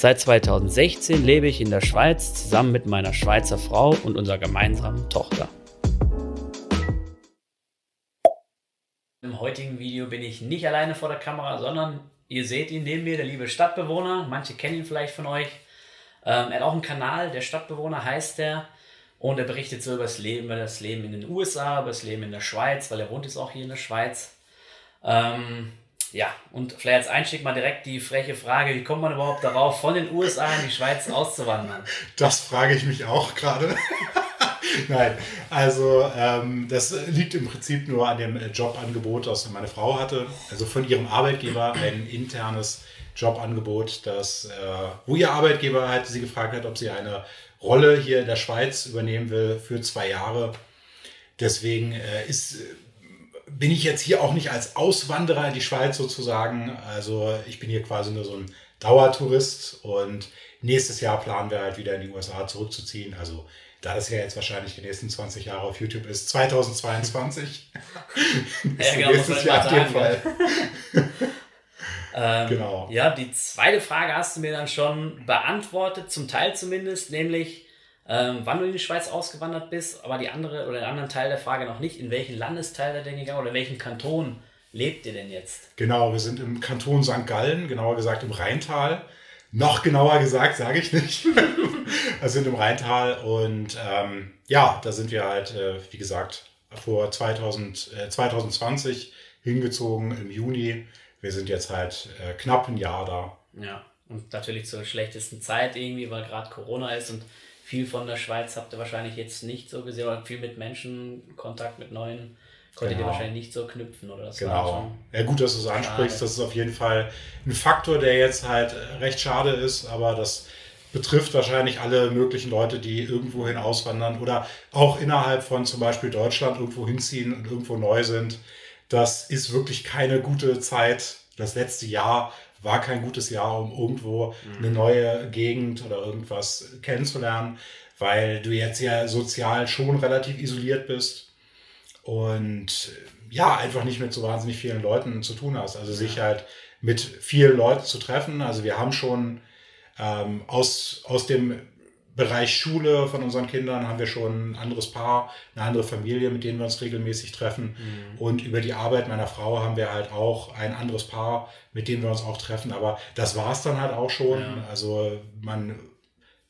Seit 2016 lebe ich in der Schweiz zusammen mit meiner Schweizer Frau und unserer gemeinsamen Tochter. Im heutigen Video bin ich nicht alleine vor der Kamera, sondern ihr seht ihn neben mir, der liebe Stadtbewohner. Manche kennen ihn vielleicht von euch. Ähm, er hat auch einen Kanal, der Stadtbewohner heißt er. Und er berichtet so über das Leben, über das Leben in den USA, über das Leben in der Schweiz, weil er wohnt jetzt auch hier in der Schweiz. Ähm, ja, und vielleicht als Einstieg mal direkt die freche Frage, wie kommt man überhaupt darauf, von den USA in die Schweiz auszuwandern? Das frage ich mich auch gerade. Nein, also ähm, das liegt im Prinzip nur an dem Jobangebot, das meine Frau hatte. Also von ihrem Arbeitgeber ein internes Jobangebot, das, äh, wo ihr Arbeitgeber halt sie gefragt hat, ob sie eine Rolle hier in der Schweiz übernehmen will für zwei Jahre. Deswegen äh, ist, bin ich jetzt hier auch nicht als Auswanderer in die Schweiz sozusagen. Also ich bin hier quasi nur so ein Dauertourist und nächstes Jahr planen wir halt wieder in die USA zurückzuziehen. Also da das ja jetzt wahrscheinlich die nächsten 20 Jahre auf YouTube ist, 2022. ja, genau, nächstes Jahr auf jeden Fall. Ähm, genau. Ja, die zweite Frage hast du mir dann schon beantwortet, zum Teil zumindest, nämlich ähm, wann du in die Schweiz ausgewandert bist, aber die andere oder den anderen Teil der Frage noch nicht, in welchen Landesteil der denn gegangen oder in welchem Kanton lebt ihr denn jetzt? Genau, wir sind im Kanton St. Gallen, genauer gesagt im Rheintal. Noch genauer gesagt, sage ich nicht. wir sind im Rheintal und ähm, ja, da sind wir halt, äh, wie gesagt, vor 2000, äh, 2020 hingezogen im Juni wir sind jetzt halt äh, knapp ein Jahr da. Ja, und natürlich zur schlechtesten Zeit irgendwie, weil gerade Corona ist und viel von der Schweiz habt ihr wahrscheinlich jetzt nicht so gesehen, oder viel mit Menschen, Kontakt mit neuen, konntet genau. ihr wahrscheinlich nicht so knüpfen, oder? Das genau. ja, gut, dass du es ansprichst. Das ist auf jeden Fall ein Faktor, der jetzt halt recht schade ist, aber das betrifft wahrscheinlich alle möglichen Leute, die irgendwohin auswandern oder auch innerhalb von zum Beispiel Deutschland irgendwo hinziehen und irgendwo neu sind. Das ist wirklich keine gute Zeit. Das letzte Jahr war kein gutes Jahr, um irgendwo mhm. eine neue Gegend oder irgendwas kennenzulernen, weil du jetzt ja sozial schon relativ isoliert bist und ja, einfach nicht mit so wahnsinnig vielen Leuten zu tun hast. Also sich halt mit vielen Leuten zu treffen. Also wir haben schon ähm, aus, aus dem Bereich Schule von unseren Kindern haben wir schon ein anderes Paar, eine andere Familie, mit denen wir uns regelmäßig treffen. Mhm. Und über die Arbeit meiner Frau haben wir halt auch ein anderes Paar, mit dem wir uns auch treffen. Aber das war es dann halt auch schon. Ja. Also man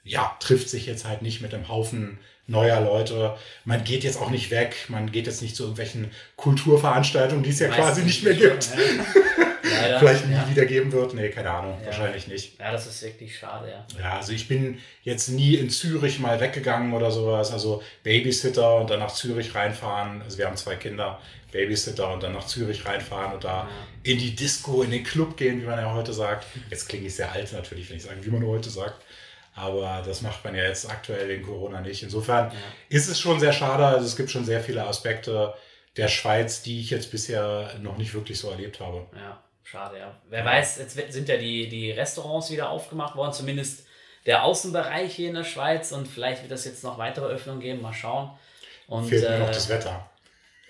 ja, trifft sich jetzt halt nicht mit einem Haufen neuer Leute. Man geht jetzt auch nicht weg, man geht jetzt nicht zu irgendwelchen Kulturveranstaltungen, die es ja Meistens quasi nicht mehr gibt. Ja. Leider, vielleicht nie ja. wieder geben wird. Nee, keine Ahnung, ja. wahrscheinlich nicht. Ja, das ist wirklich schade, ja. Ja, also ich bin jetzt nie in Zürich mal weggegangen oder sowas. Also Babysitter und dann nach Zürich reinfahren. Also wir haben zwei Kinder. Babysitter und dann nach Zürich reinfahren und da ja. in die Disco, in den Club gehen, wie man ja heute sagt. Jetzt klinge ich sehr alt natürlich, wenn ich sage, wie man heute sagt. Aber das macht man ja jetzt aktuell wegen Corona nicht. Insofern ist es schon sehr schade. Also es gibt schon sehr viele Aspekte der Schweiz, die ich jetzt bisher noch nicht wirklich so erlebt habe. Ja. Schade, ja. Wer weiß, jetzt sind ja die, die Restaurants wieder aufgemacht worden, zumindest der Außenbereich hier in der Schweiz und vielleicht wird es jetzt noch weitere Öffnungen geben, mal schauen. Und, fehlt äh, noch das Wetter.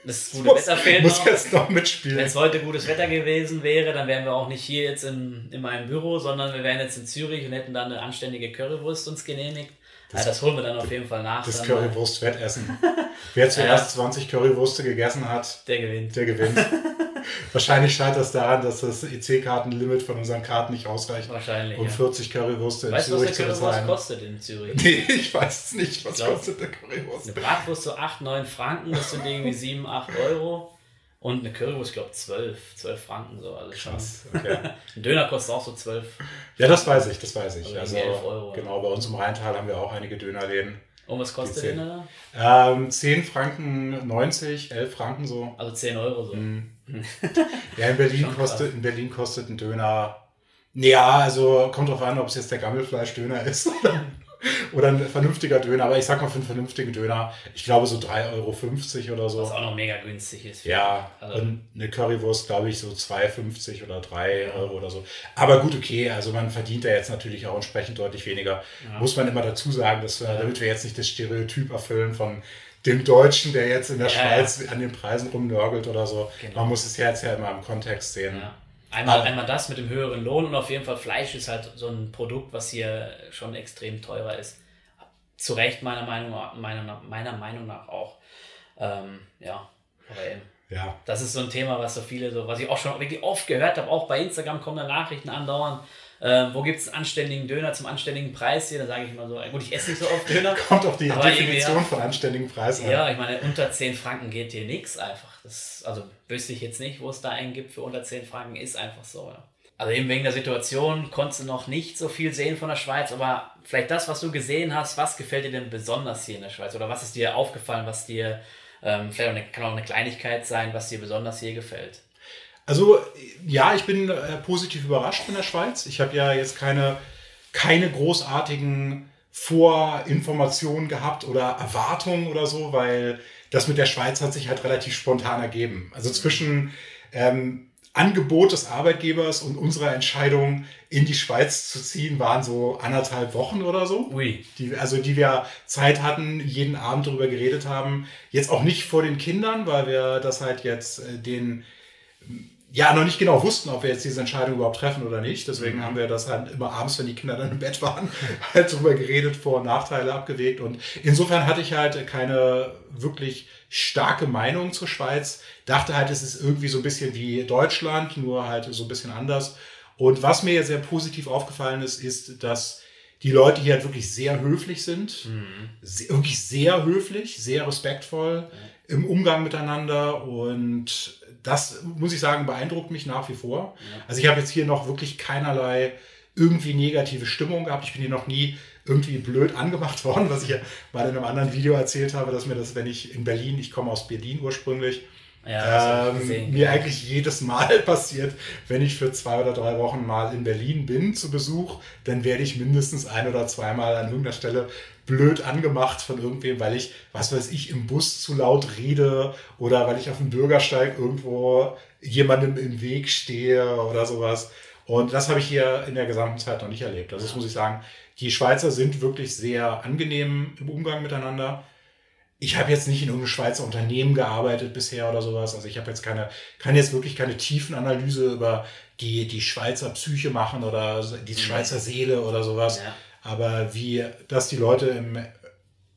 Das gute muss, Wetter fehlt muss noch. jetzt noch mitspielen. Wenn es heute gutes Wetter gewesen wäre, dann wären wir auch nicht hier jetzt in, in meinem Büro, sondern wir wären jetzt in Zürich und hätten dann eine anständige Currywurst uns genehmigt. Das, ja, das holen wir dann auf jeden Fall nach. Das Currywurst-Wettessen. Wer zuerst ja. 20 Currywürste gegessen hat, der gewinnt. Der gewinnt. Wahrscheinlich scheitert es daran, dass das EC-Kartenlimit von unseren Karten nicht ausreicht. Wahrscheinlich. Um ja. 40 Currywürste in weißt, Zürich zu bezahlen. Weißt du, was der Currywurst kostet in Zürich? Nee, ich weiß es nicht. Was glaub, kostet der Currywurst? Eine Bratwurst so 8, 9 Franken, das sind irgendwie 7, 8 Euro. Und eine Currywurst, ich glaube, 12, 12 Franken so. Also Krass, okay. Ein Döner kostet auch so 12. Ja, das weiß ich, das weiß ich. Also, also 11 Euro. Genau, bei uns im Rheintal haben wir auch einige Dönerläden. Und was kostet der Döner da? Ähm, 10 Franken 90, 11 Franken so. Also 10 Euro so. Mm. ja, in Berlin, kostet, in Berlin kostet ein Döner. Ja, also kommt drauf an, ob es jetzt der Gammelfleischdöner ist oder ein vernünftiger Döner. Aber ich sag mal für einen vernünftigen Döner, ich glaube so 3,50 Euro oder so. Was auch noch mega günstig ist. Ja, also. und eine Currywurst, glaube ich, so 2,50 oder 3 ja. Euro oder so. Aber gut, okay, also man verdient da jetzt natürlich auch entsprechend deutlich weniger. Ja. Muss man immer dazu sagen, dass wir, damit wir jetzt nicht das Stereotyp erfüllen von dem Deutschen, der jetzt in der Schweiz an den Preisen rumnörgelt oder so. Genau. Man muss es jetzt ja immer im Kontext sehen. Einmal, einmal das mit dem höheren Lohn und auf jeden Fall Fleisch ist halt so ein Produkt, was hier schon extrem teurer ist. Zu Recht meiner Meinung, meiner, meiner Meinung nach auch. Ähm, ja, aber eben. Ja. Das ist so ein Thema, was so viele, so, was ich auch schon wirklich oft gehört habe, auch bei Instagram kommen da Nachrichten andauernd. Äh, wo gibt es einen anständigen Döner zum anständigen Preis hier? Da sage ich immer so, gut, ich esse nicht so oft Döner. Kommt auf die Definition ja, von anständigen Preis an. Ja, ich meine, unter 10 Franken geht hier nichts einfach. Das, also wüsste ich jetzt nicht, wo es da einen gibt für unter 10 Franken, ist einfach so. Ja. Also eben wegen der Situation konntest du noch nicht so viel sehen von der Schweiz, aber vielleicht das, was du gesehen hast, was gefällt dir denn besonders hier in der Schweiz? Oder was ist dir aufgefallen, was dir, ähm, vielleicht auch eine, kann auch eine Kleinigkeit sein, was dir besonders hier gefällt? Also ja, ich bin äh, positiv überrascht von der Schweiz. Ich habe ja jetzt keine, keine großartigen Vorinformationen gehabt oder Erwartungen oder so, weil das mit der Schweiz hat sich halt relativ spontan ergeben. Also zwischen ähm, Angebot des Arbeitgebers und unserer Entscheidung, in die Schweiz zu ziehen, waren so anderthalb Wochen oder so. Ui. Die, also die wir Zeit hatten, jeden Abend darüber geredet haben. Jetzt auch nicht vor den Kindern, weil wir das halt jetzt äh, den ja noch nicht genau wussten, ob wir jetzt diese Entscheidung überhaupt treffen oder nicht. Deswegen mhm. haben wir das halt immer abends, wenn die Kinder dann im Bett waren, halt drüber geredet, Vor- und Nachteile abgewegt. Und insofern hatte ich halt keine wirklich starke Meinung zur Schweiz. Dachte halt, es ist irgendwie so ein bisschen wie Deutschland, nur halt so ein bisschen anders. Und was mir sehr positiv aufgefallen ist, ist, dass die Leute hier halt wirklich sehr höflich sind. Mhm. Sehr, wirklich sehr höflich, sehr respektvoll mhm. im Umgang miteinander und das muss ich sagen, beeindruckt mich nach wie vor. Ja. Also ich habe jetzt hier noch wirklich keinerlei irgendwie negative Stimmung gehabt. Ich bin hier noch nie irgendwie blöd angemacht worden, was ich ja mal in einem anderen Video erzählt habe, dass mir das, wenn ich in Berlin, ich komme aus Berlin ursprünglich, ja, ähm, gesehen, mir ja. eigentlich jedes Mal passiert, wenn ich für zwei oder drei Wochen mal in Berlin bin zu Besuch, dann werde ich mindestens ein oder zweimal an irgendeiner Stelle blöd angemacht von irgendwem, weil ich, was weiß ich, im Bus zu laut rede oder weil ich auf dem Bürgersteig irgendwo jemandem im Weg stehe oder sowas. Und das habe ich hier in der gesamten Zeit noch nicht erlebt. Also das muss ich sagen, die Schweizer sind wirklich sehr angenehm im Umgang miteinander. Ich habe jetzt nicht in irgendeinem Schweizer Unternehmen gearbeitet bisher oder sowas. Also ich habe jetzt keine, kann jetzt wirklich keine Tiefenanalyse über die, die Schweizer Psyche machen oder die mhm. Schweizer Seele oder sowas. Ja. Aber wie, dass die Leute im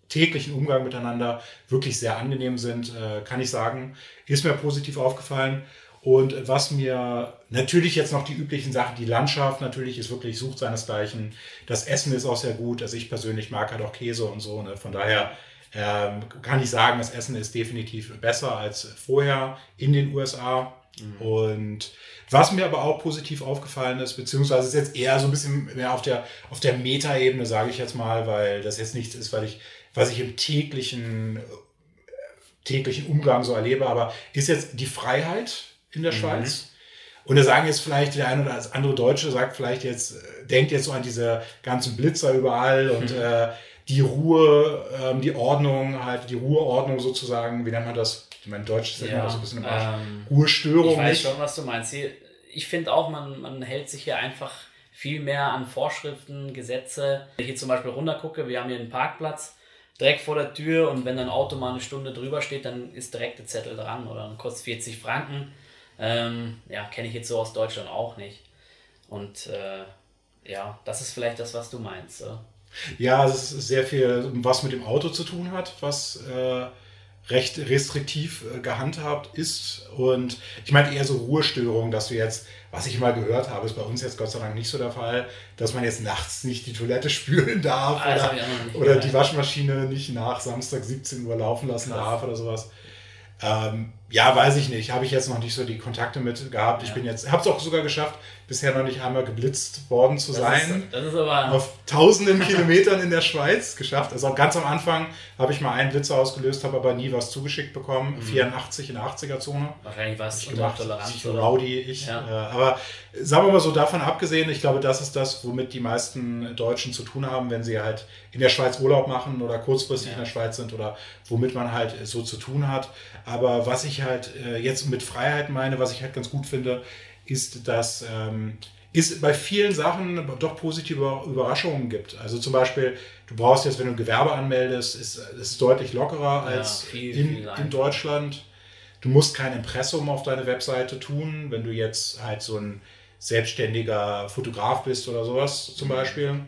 täglichen Umgang miteinander wirklich sehr angenehm sind, äh, kann ich sagen, ist mir positiv aufgefallen. Und was mir natürlich jetzt noch die üblichen Sachen, die Landschaft natürlich ist wirklich, sucht seinesgleichen. Das Essen ist auch sehr gut. Also ich persönlich mag halt auch Käse und so. Ne? Von daher ähm, kann ich sagen, das Essen ist definitiv besser als vorher in den USA. Mhm. Und was mir aber auch positiv aufgefallen ist, beziehungsweise ist jetzt eher so ein bisschen mehr auf der, auf der Metaebene, sage ich jetzt mal, weil das jetzt nichts ist, weil ich, was ich im täglichen, täglichen Umgang so erlebe, aber ist jetzt die Freiheit in der mhm. Schweiz. Und da sagen jetzt vielleicht der eine oder andere Deutsche, sagt vielleicht jetzt, denkt jetzt so an diese ganzen Blitzer überall und mhm. äh, die Ruhe, ähm, die Ordnung, halt die Ruheordnung sozusagen, wie nennt man das? Ich meine, Deutsch ist ja immer so ein bisschen ähm, Ruhestörung. Ich weiß nicht. schon, was du meinst. Ich finde auch, man, man hält sich hier einfach viel mehr an Vorschriften, Gesetze. Wenn ich hier zum Beispiel runtergucke, wir haben hier einen Parkplatz direkt vor der Tür und wenn ein Auto mal eine Stunde drüber steht, dann ist direkt der Zettel dran oder dann kostet 40 Franken. Ähm, ja, kenne ich jetzt so aus Deutschland auch nicht. Und äh, ja, das ist vielleicht das, was du meinst. So. Ja, es ist sehr viel, was mit dem Auto zu tun hat, was äh, recht restriktiv äh, gehandhabt ist. Und ich meine eher so Ruhestörungen, dass du jetzt, was ich mal gehört habe, ist bei uns jetzt Gott sei Dank nicht so der Fall, dass man jetzt nachts nicht die Toilette spülen darf ah, oder, oder die Waschmaschine nicht nach Samstag 17 Uhr laufen lassen Krass. darf oder sowas. Ähm, Ja, weiß ich nicht. Habe ich jetzt noch nicht so die Kontakte mit gehabt. Ja. Ich bin jetzt, habe es auch sogar geschafft, bisher noch nicht einmal geblitzt worden zu das sein. Ist, das ist aber auf tausenden Kilometern in der Schweiz geschafft. Also ganz am Anfang habe ich mal einen Blitzer ausgelöst, habe aber nie was zugeschickt bekommen. Mhm. 84 in der 80er-Zone. Wahrscheinlich war es gemacht. Toleranz. Oder? Rowdy, ich. Ja. Äh, aber sagen wir mal so davon abgesehen, ich glaube, das ist das, womit die meisten Deutschen zu tun haben, wenn sie halt in der Schweiz Urlaub machen oder kurzfristig ja. in der Schweiz sind oder womit man halt so zu tun hat. Aber was ich halt äh, jetzt mit Freiheit meine, was ich halt ganz gut finde, ist, dass ähm, es bei vielen Sachen doch positive Überraschungen gibt. Also zum Beispiel, du brauchst jetzt, wenn du ein Gewerbe anmeldest, ist es deutlich lockerer als ja, viel, in, viel in Deutschland. Du musst kein Impressum auf deine Webseite tun, wenn du jetzt halt so ein selbstständiger Fotograf bist oder sowas zum mhm. Beispiel.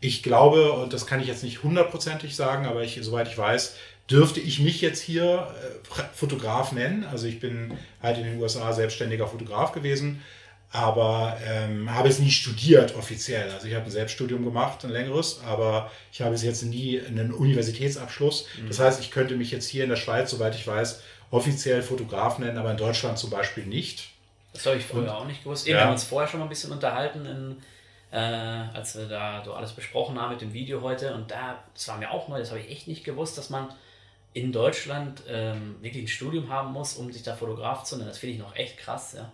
Ich glaube, und das kann ich jetzt nicht hundertprozentig sagen, aber ich, soweit ich weiß, dürfte ich mich jetzt hier äh, Fotograf nennen. Also ich bin halt in den USA selbstständiger Fotograf gewesen, aber ähm, habe es nie studiert offiziell. Also ich habe ein Selbststudium gemacht, ein längeres, aber ich habe es jetzt nie einen Universitätsabschluss. Mhm. Das heißt, ich könnte mich jetzt hier in der Schweiz, soweit ich weiß, offiziell Fotograf nennen, aber in Deutschland zum Beispiel nicht. Das habe ich vorher Und, auch nicht gewusst. Eben, ja. Wir haben uns vorher schon mal ein bisschen unterhalten in äh, als wir da so alles besprochen haben mit dem Video heute. Und da, das war mir auch neu, das habe ich echt nicht gewusst, dass man in Deutschland ähm, wirklich ein Studium haben muss, um sich da Fotograf zu nennen. Das finde ich noch echt krass, ja.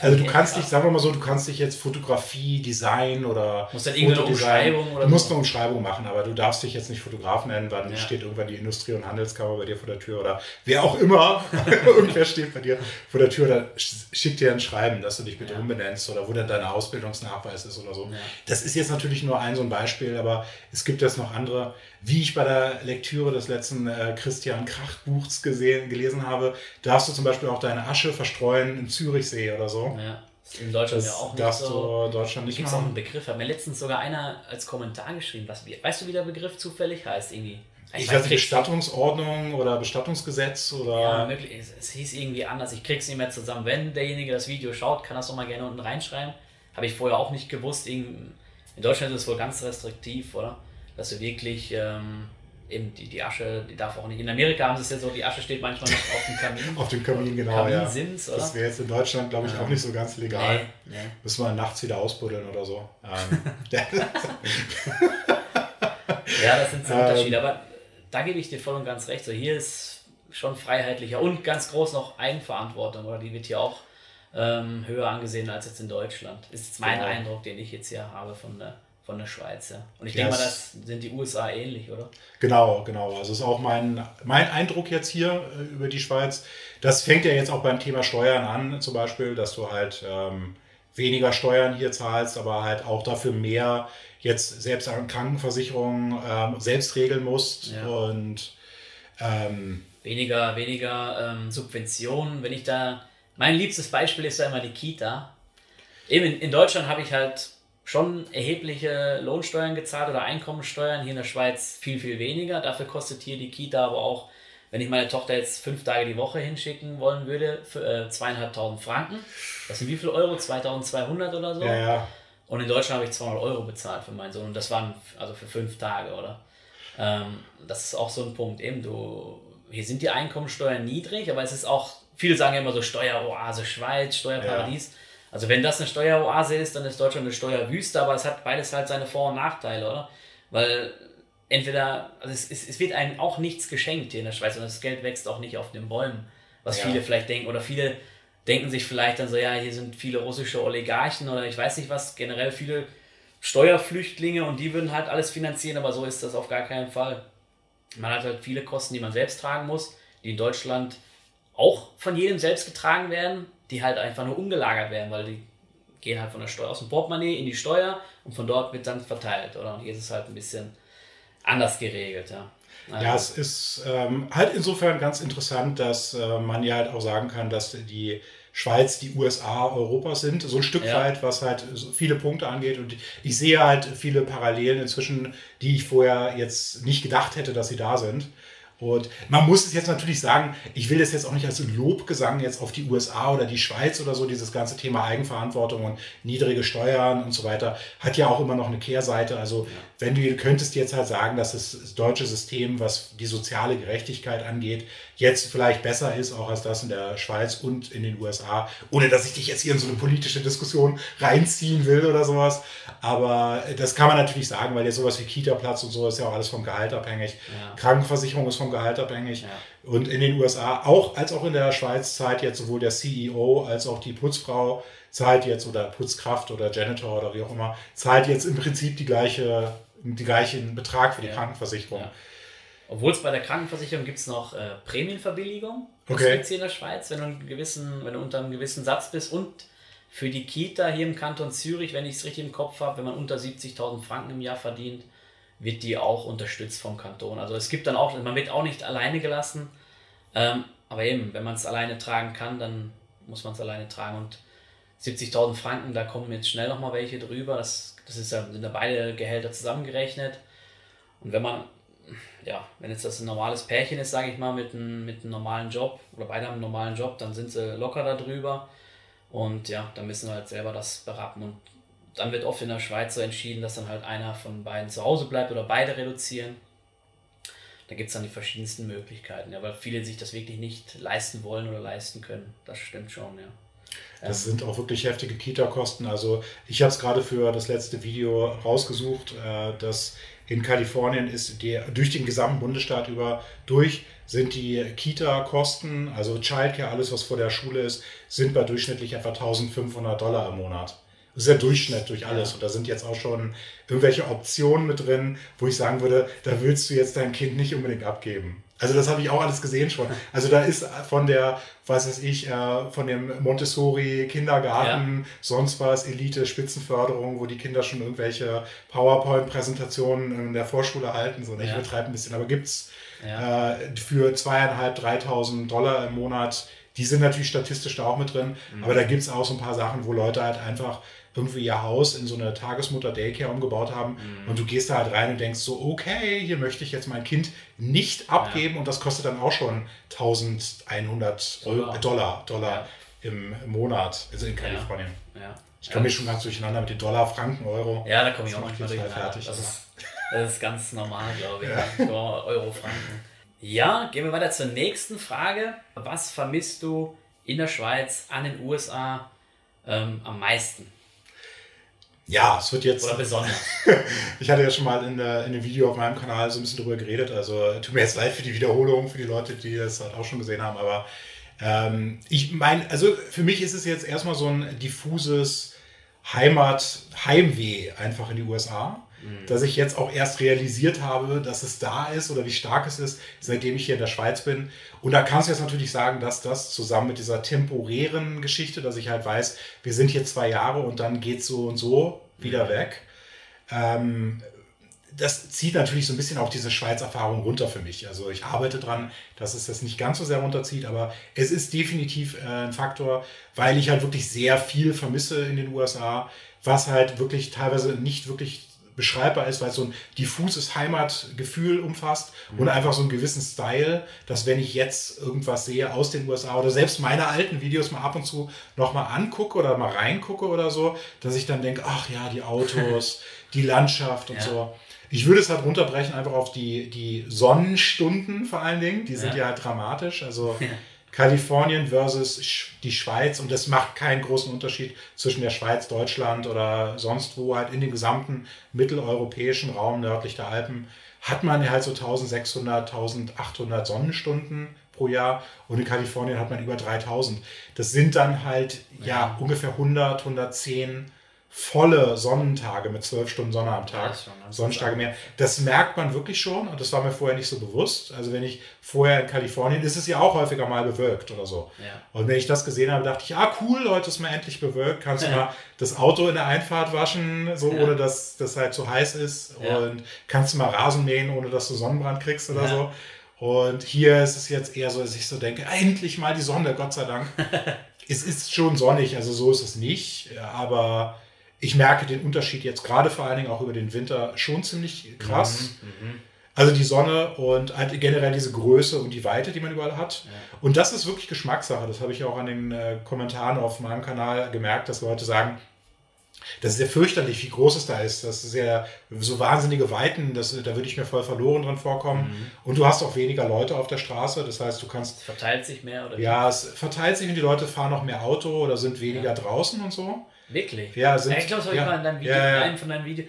Also du kannst dich, sagen wir mal so, du kannst dich jetzt Fotografie, Design oder musst dann irgendeine Umschreibung oder Du musst eine Umschreibung machen, aber du darfst dich jetzt nicht Fotograf nennen, dann ja. steht irgendwann die Industrie- und Handelskammer bei dir vor der Tür oder wer auch immer, irgendwer steht bei dir vor der Tür oder schickt dir ein Schreiben, dass du dich bitte ja. umbenennst oder wo dann dein Ausbildungsnachweis ist oder so. Ja. Das ist jetzt natürlich nur ein so ein Beispiel, aber es gibt jetzt noch andere, wie ich bei der Lektüre des letzten äh, Christian Krach-Buchs gelesen habe, darfst du zum Beispiel auch deine Asche verstreuen im Zürichsee oder so. Ja. In Deutschland das ja auch nicht darfst so. Du Deutschland nicht Gibt's auch einen Begriff. Hat mir letztens sogar einer als Kommentar geschrieben. Was, weißt du, wie der Begriff zufällig heißt? Irgendwie. Ich, ich weiß nicht, Bestattungsordnung oder Bestattungsgesetz oder. Ja, möglich. Es, es, hieß irgendwie anders. Ich krieg's nicht mehr zusammen. Wenn derjenige das Video schaut, kann das doch mal gerne unten reinschreiben. Habe ich vorher auch nicht gewusst. In Deutschland ist es wohl ganz restriktiv, oder? Dass du wirklich. Ähm, eben die, die Asche, die darf auch nicht. In Amerika haben sie es ja so, die Asche steht manchmal noch auf dem Kamin. auf dem Kamin, genau. Kamin ja. Sind's, oder? Das wäre jetzt in Deutschland, glaube ich, ja. auch nicht so ganz legal. Nee, nee. Müssen wir nachts wieder ausbuddeln oder so. Ähm, ja, das sind so Unterschiede. Ähm, Aber da gebe ich dir voll und ganz recht. So, hier ist schon freiheitlicher und ganz groß noch Eigenverantwortung, oder? Die wird hier auch ähm, höher angesehen als jetzt in Deutschland. Ist mein genau. Eindruck, den ich jetzt hier habe von der von der Schweiz. Ja. Und ich yes. denke mal, das sind die USA ähnlich, oder? Genau, genau. Also ist auch mein, mein Eindruck jetzt hier äh, über die Schweiz. Das fängt ja jetzt auch beim Thema Steuern an, zum Beispiel, dass du halt ähm, weniger Steuern hier zahlst, aber halt auch dafür mehr jetzt selbst an Krankenversicherungen ähm, selbst regeln musst ja. und ähm, weniger, weniger ähm, Subventionen. Wenn ich da, mein liebstes Beispiel ist ja immer die Kita. Eben in, in Deutschland habe ich halt schon erhebliche Lohnsteuern gezahlt oder Einkommensteuern. Hier in der Schweiz viel, viel weniger. Dafür kostet hier die Kita aber auch, wenn ich meine Tochter jetzt fünf Tage die Woche hinschicken wollen würde, für äh, zweieinhalbtausend Franken. Das sind wie viel Euro? 2200 oder so? Ja, ja. Und in Deutschland habe ich 200 Euro bezahlt für meinen Sohn. Und das waren also für fünf Tage, oder? Ähm, das ist auch so ein Punkt. Eben, du, hier sind die Einkommensteuern niedrig, aber es ist auch, viele sagen ja immer so Steueroase Schweiz, Steuerparadies. Ja also wenn das eine Steueroase ist, dann ist Deutschland eine Steuerwüste, aber es hat beides halt seine Vor- und Nachteile, oder? Weil entweder, also es, es, es wird einem auch nichts geschenkt hier in der Schweiz und das Geld wächst auch nicht auf den Bäumen, was ja. viele vielleicht denken. Oder viele denken sich vielleicht dann so, ja, hier sind viele russische Oligarchen oder ich weiß nicht was, generell viele Steuerflüchtlinge und die würden halt alles finanzieren, aber so ist das auf gar keinen Fall. Man hat halt viele Kosten, die man selbst tragen muss, die in Deutschland auch von jedem selbst getragen werden, die halt einfach nur umgelagert werden, weil die gehen halt von der Steuer aus dem Portemonnaie in die Steuer und von dort wird dann verteilt, oder? Und hier ist es halt ein bisschen anders geregelt, ja. Also ja, es ist ähm, halt insofern ganz interessant, dass äh, man ja halt auch sagen kann, dass die Schweiz die USA Europas sind, so ein Stück ja. weit, was halt viele Punkte angeht. Und ich sehe halt viele Parallelen inzwischen, die ich vorher jetzt nicht gedacht hätte, dass sie da sind. Und man muss es jetzt natürlich sagen, ich will das jetzt auch nicht als Lobgesang jetzt auf die USA oder die Schweiz oder so, dieses ganze Thema Eigenverantwortung und niedrige Steuern und so weiter, hat ja auch immer noch eine Kehrseite. Also wenn du könntest jetzt halt sagen, dass das deutsche System, was die soziale Gerechtigkeit angeht, jetzt vielleicht besser ist, auch als das in der Schweiz und in den USA, ohne dass ich dich jetzt hier in so eine politische Diskussion reinziehen will oder sowas. Aber das kann man natürlich sagen, weil ja sowas wie Kita-Platz und so ist ja auch alles vom Gehalt abhängig. Ja. Krankenversicherung ist vom Gehalt abhängig. Ja. Und in den USA, auch als auch in der Schweiz, zahlt jetzt sowohl der CEO als auch die Putzfrau, zahlt jetzt, oder Putzkraft oder Janitor oder wie auch immer, zahlt jetzt im Prinzip die gleiche, die gleichen Betrag für die ja. Krankenversicherung. Ja. Obwohl es bei der Krankenversicherung gibt es noch äh, Prämienverbilligung. Das okay. gibt hier in der Schweiz, wenn du, einen gewissen, wenn du unter einem gewissen Satz bist. Und für die Kita hier im Kanton Zürich, wenn ich es richtig im Kopf habe, wenn man unter 70.000 Franken im Jahr verdient, wird die auch unterstützt vom Kanton. Also es gibt dann auch, man wird auch nicht alleine gelassen. Ähm, aber eben, wenn man es alleine tragen kann, dann muss man es alleine tragen. Und 70.000 Franken, da kommen jetzt schnell nochmal welche drüber. Das, das ist ja, sind ja beide Gehälter zusammengerechnet. Und wenn man, ja, wenn jetzt das ein normales Pärchen ist, sage ich mal, mit einem, mit einem normalen Job, oder beide haben einen normalen Job, dann sind sie locker da drüber. Und ja, dann müssen wir halt selber das berappen. Und dann wird oft in der Schweiz so entschieden, dass dann halt einer von beiden zu Hause bleibt oder beide reduzieren. Da gibt es dann die verschiedensten Möglichkeiten, ja, weil viele sich das wirklich nicht leisten wollen oder leisten können. Das stimmt schon, ja. Das sind auch wirklich heftige Kita-Kosten. Also ich habe es gerade für das letzte Video rausgesucht, äh, dass in Kalifornien ist die, durch den gesamten Bundesstaat über durch sind die Kita-Kosten, also Childcare, alles was vor der Schule ist, sind bei durchschnittlich etwa 1500 Dollar im Monat. Das ist der Durchschnitt durch alles. Ja. Und da sind jetzt auch schon irgendwelche Optionen mit drin, wo ich sagen würde, da willst du jetzt dein Kind nicht unbedingt abgeben. Also das habe ich auch alles gesehen schon. Also da ist von der, was weiß ich, äh, von dem Montessori Kindergarten, ja. sonst was, Elite Spitzenförderung, wo die Kinder schon irgendwelche PowerPoint-Präsentationen in der Vorschule halten. So, ne? ich ja. übertreibe ein bisschen, aber gibt's ja. äh, für zweieinhalb, dreitausend Dollar im Monat. Die sind natürlich statistisch da auch mit drin, mhm. aber da gibt es auch so ein paar Sachen, wo Leute halt einfach irgendwie ihr Haus in so eine Tagesmutter-Daycare umgebaut haben mhm. und du gehst da halt rein und denkst so, okay, hier möchte ich jetzt mein Kind nicht abgeben ja. und das kostet dann auch schon 1100 Euro, Dollar, Dollar ja. im Monat, also in Kalifornien. Ja. Ich komme mir schon ganz durcheinander mit den Dollar, Franken, Euro. Ja, da komme ich auch manchmal durcheinander. Fertig, das, ist, das ist ganz normal, glaube ich. Euro, Franken. Ja, gehen wir weiter zur nächsten Frage. Was vermisst du in der Schweiz an den USA ähm, am meisten? Ja, es wird jetzt. Oder besonders. ich hatte ja schon mal in, der, in dem Video auf meinem Kanal so ein bisschen drüber geredet. Also tut mir jetzt leid für die Wiederholung, für die Leute, die das halt auch schon gesehen haben. Aber ähm, ich meine, also für mich ist es jetzt erstmal so ein diffuses Heimat, Heimweh einfach in die USA. Mhm. Dass ich jetzt auch erst realisiert habe, dass es da ist oder wie stark es ist, seitdem ich hier in der Schweiz bin. Und da kannst du jetzt natürlich sagen, dass das zusammen mit dieser temporären Geschichte, dass ich halt weiß, wir sind hier zwei Jahre und dann geht so und so wieder weg. Ähm, das zieht natürlich so ein bisschen auch diese Schweiz-Erfahrung runter für mich. Also ich arbeite dran, dass es das nicht ganz so sehr runterzieht, aber es ist definitiv äh, ein Faktor, weil ich halt wirklich sehr viel vermisse in den USA, was halt wirklich teilweise nicht wirklich beschreibbar ist, weil es so ein diffuses Heimatgefühl umfasst mhm. und einfach so einen gewissen Style, dass wenn ich jetzt irgendwas sehe aus den USA oder selbst meine alten Videos mal ab und zu nochmal angucke oder mal reingucke oder so, dass ich dann denke, ach ja, die Autos, die Landschaft und ja. so. Ich würde es halt runterbrechen einfach auf die, die Sonnenstunden vor allen Dingen. Die sind ja, ja halt dramatisch. Also. Kalifornien versus die Schweiz. Und das macht keinen großen Unterschied zwischen der Schweiz, Deutschland oder sonst wo, halt in dem gesamten mitteleuropäischen Raum nördlich der Alpen hat man halt so 1600, 1800 Sonnenstunden pro Jahr. Und in Kalifornien hat man über 3000. Das sind dann halt ja, ja. ungefähr 100, 110 volle Sonnentage mit zwölf Stunden Sonne am Tag, ja, Sonnentage mehr. Das merkt man wirklich schon und das war mir vorher nicht so bewusst. Also wenn ich vorher in Kalifornien, ist es ja auch häufiger mal bewölkt oder so. Ja. Und wenn ich das gesehen habe, dachte ich, ah cool, heute ist mal endlich bewölkt, kannst du mal das Auto in der Einfahrt waschen, so ohne dass das halt zu heiß ist und kannst du mal Rasen mähen, ohne dass du Sonnenbrand kriegst oder so. Und hier ist es jetzt eher so, dass ich so denke, endlich mal die Sonne, Gott sei Dank. es ist schon sonnig, also so ist es nicht, aber ich merke den Unterschied jetzt gerade vor allen Dingen auch über den Winter schon ziemlich krass. Mhm, mhm. Also die Sonne und halt generell diese Größe und die Weite, die man überall hat. Ja. Und das ist wirklich Geschmackssache. Das habe ich auch an den äh, Kommentaren auf meinem Kanal gemerkt, dass Leute sagen, das ist ja fürchterlich, wie groß es da ist. Das ist ja so wahnsinnige Weiten, das, da würde ich mir voll verloren dran vorkommen. Mhm. Und du hast auch weniger Leute auf der Straße, das heißt, du kannst. Es verteilt sich mehr oder? Ja, es verteilt sich und die Leute fahren noch mehr Auto oder sind weniger ja. draußen und so. Wirklich? Ja, sind, ja ich glaube, das habe ja, ich mal in deinem Video, ja, ja. von deinen Videos.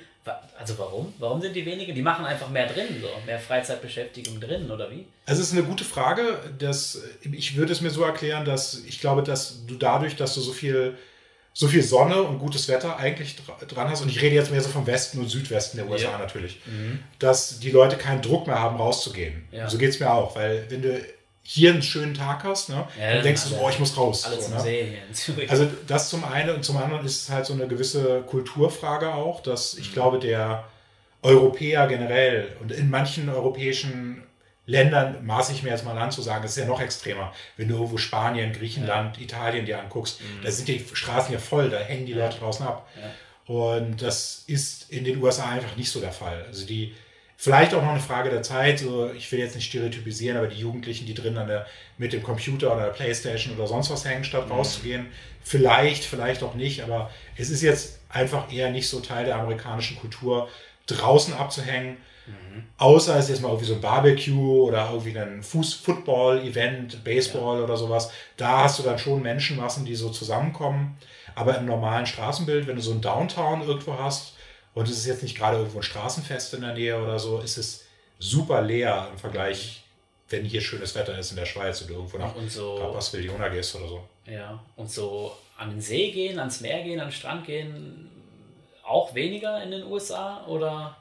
Also warum? Warum sind die weniger? Die machen einfach mehr drin, so mehr Freizeitbeschäftigung drin, oder wie? Also es ist eine gute Frage. Dass, ich würde es mir so erklären, dass ich glaube, dass du dadurch, dass du so viel so viel Sonne und gutes Wetter eigentlich dran hast, und ich rede jetzt mehr so vom Westen und Südwesten der USA ja. natürlich, mhm. dass die Leute keinen Druck mehr haben, rauszugehen. Ja. So geht es mir auch, weil wenn du hier einen schönen Tag hast, ne, ja, dann denkst du, boah, ich muss raus. Alles so, ne? See Also das zum einen und zum anderen ist es halt so eine gewisse Kulturfrage auch, dass ich mhm. glaube, der Europäer generell und in manchen europäischen Ländern maße ich mir jetzt mal an zu sagen, es ist ja noch extremer. Wenn du irgendwo Spanien, Griechenland, ja. Italien dir anguckst, mhm. da sind die Straßen ja voll, da hängen die Leute draußen ab. Ja. Und das ist in den USA einfach nicht so der Fall. Also die, vielleicht auch noch eine Frage der Zeit, so, ich will jetzt nicht stereotypisieren, aber die Jugendlichen, die drin an der, mit dem Computer oder der Playstation oder sonst was hängen, statt mhm. rauszugehen, vielleicht, vielleicht auch nicht, aber es ist jetzt einfach eher nicht so Teil der amerikanischen Kultur, draußen abzuhängen Mhm. Außer es ist jetzt mal irgendwie so ein Barbecue oder irgendwie ein Fuß-Football-Event, Baseball ja. oder sowas. Da hast du dann schon Menschenmassen, die so zusammenkommen. Aber im normalen Straßenbild, wenn du so ein Downtown irgendwo hast und es ist jetzt nicht gerade irgendwo ein Straßenfest in der Nähe oder so, ist es super leer im Vergleich, wenn hier schönes Wetter ist in der Schweiz oder irgendwo nach und so, gehst oder so. Ja, und so an den See gehen, ans Meer gehen, an den Strand gehen, auch weniger in den USA oder?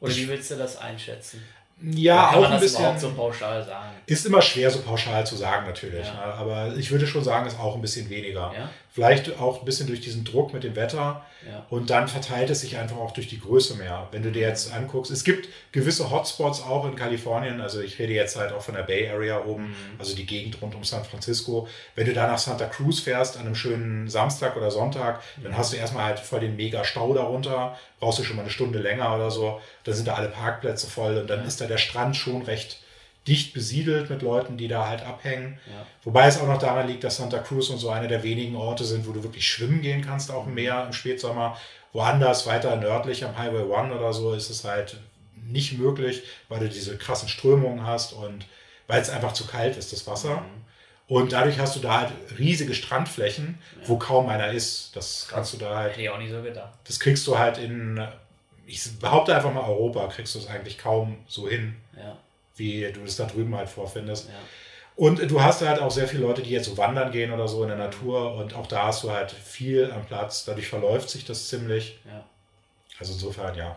Oder wie willst du das einschätzen? Ja, auch ein bisschen. so pauschal sagen? Ist immer schwer, so pauschal zu sagen, natürlich. Ja. Ne? Aber ich würde schon sagen, ist auch ein bisschen weniger. Ja? Vielleicht auch ein bisschen durch diesen Druck mit dem Wetter. Ja. Und dann verteilt es sich einfach auch durch die Größe mehr. Wenn du dir jetzt anguckst, es gibt gewisse Hotspots auch in Kalifornien. Also ich rede jetzt halt auch von der Bay Area oben, mhm. also die Gegend rund um San Francisco. Wenn du da nach Santa Cruz fährst, an einem schönen Samstag oder Sonntag, mhm. dann hast du erstmal halt voll den mega Stau darunter. Brauchst du schon mal eine Stunde länger oder so. Da sind da alle Parkplätze voll und dann ist da der Strand schon recht dicht besiedelt mit Leuten, die da halt abhängen. Ja. Wobei es auch noch daran liegt, dass Santa Cruz und so einer der wenigen Orte sind, wo du wirklich schwimmen gehen kannst, auch im Meer im Spätsommer. Woanders, weiter nördlich am Highway One oder so, ist es halt nicht möglich, weil du diese krassen Strömungen hast und weil es einfach zu kalt ist, das Wasser. Mhm. Und dadurch hast du da halt riesige Strandflächen, ja. wo kaum einer ist. Das kannst du da halt. Hätte ich auch nicht so gedacht. Das kriegst du halt in, ich behaupte einfach mal Europa, kriegst du es eigentlich kaum so hin. Ja wie du es da drüben halt vorfindest. Ja. Und du hast halt auch sehr viele Leute, die jetzt so wandern gehen oder so in der Natur und auch da hast du halt viel am Platz. Dadurch verläuft sich das ziemlich. Ja. Also insofern, ja,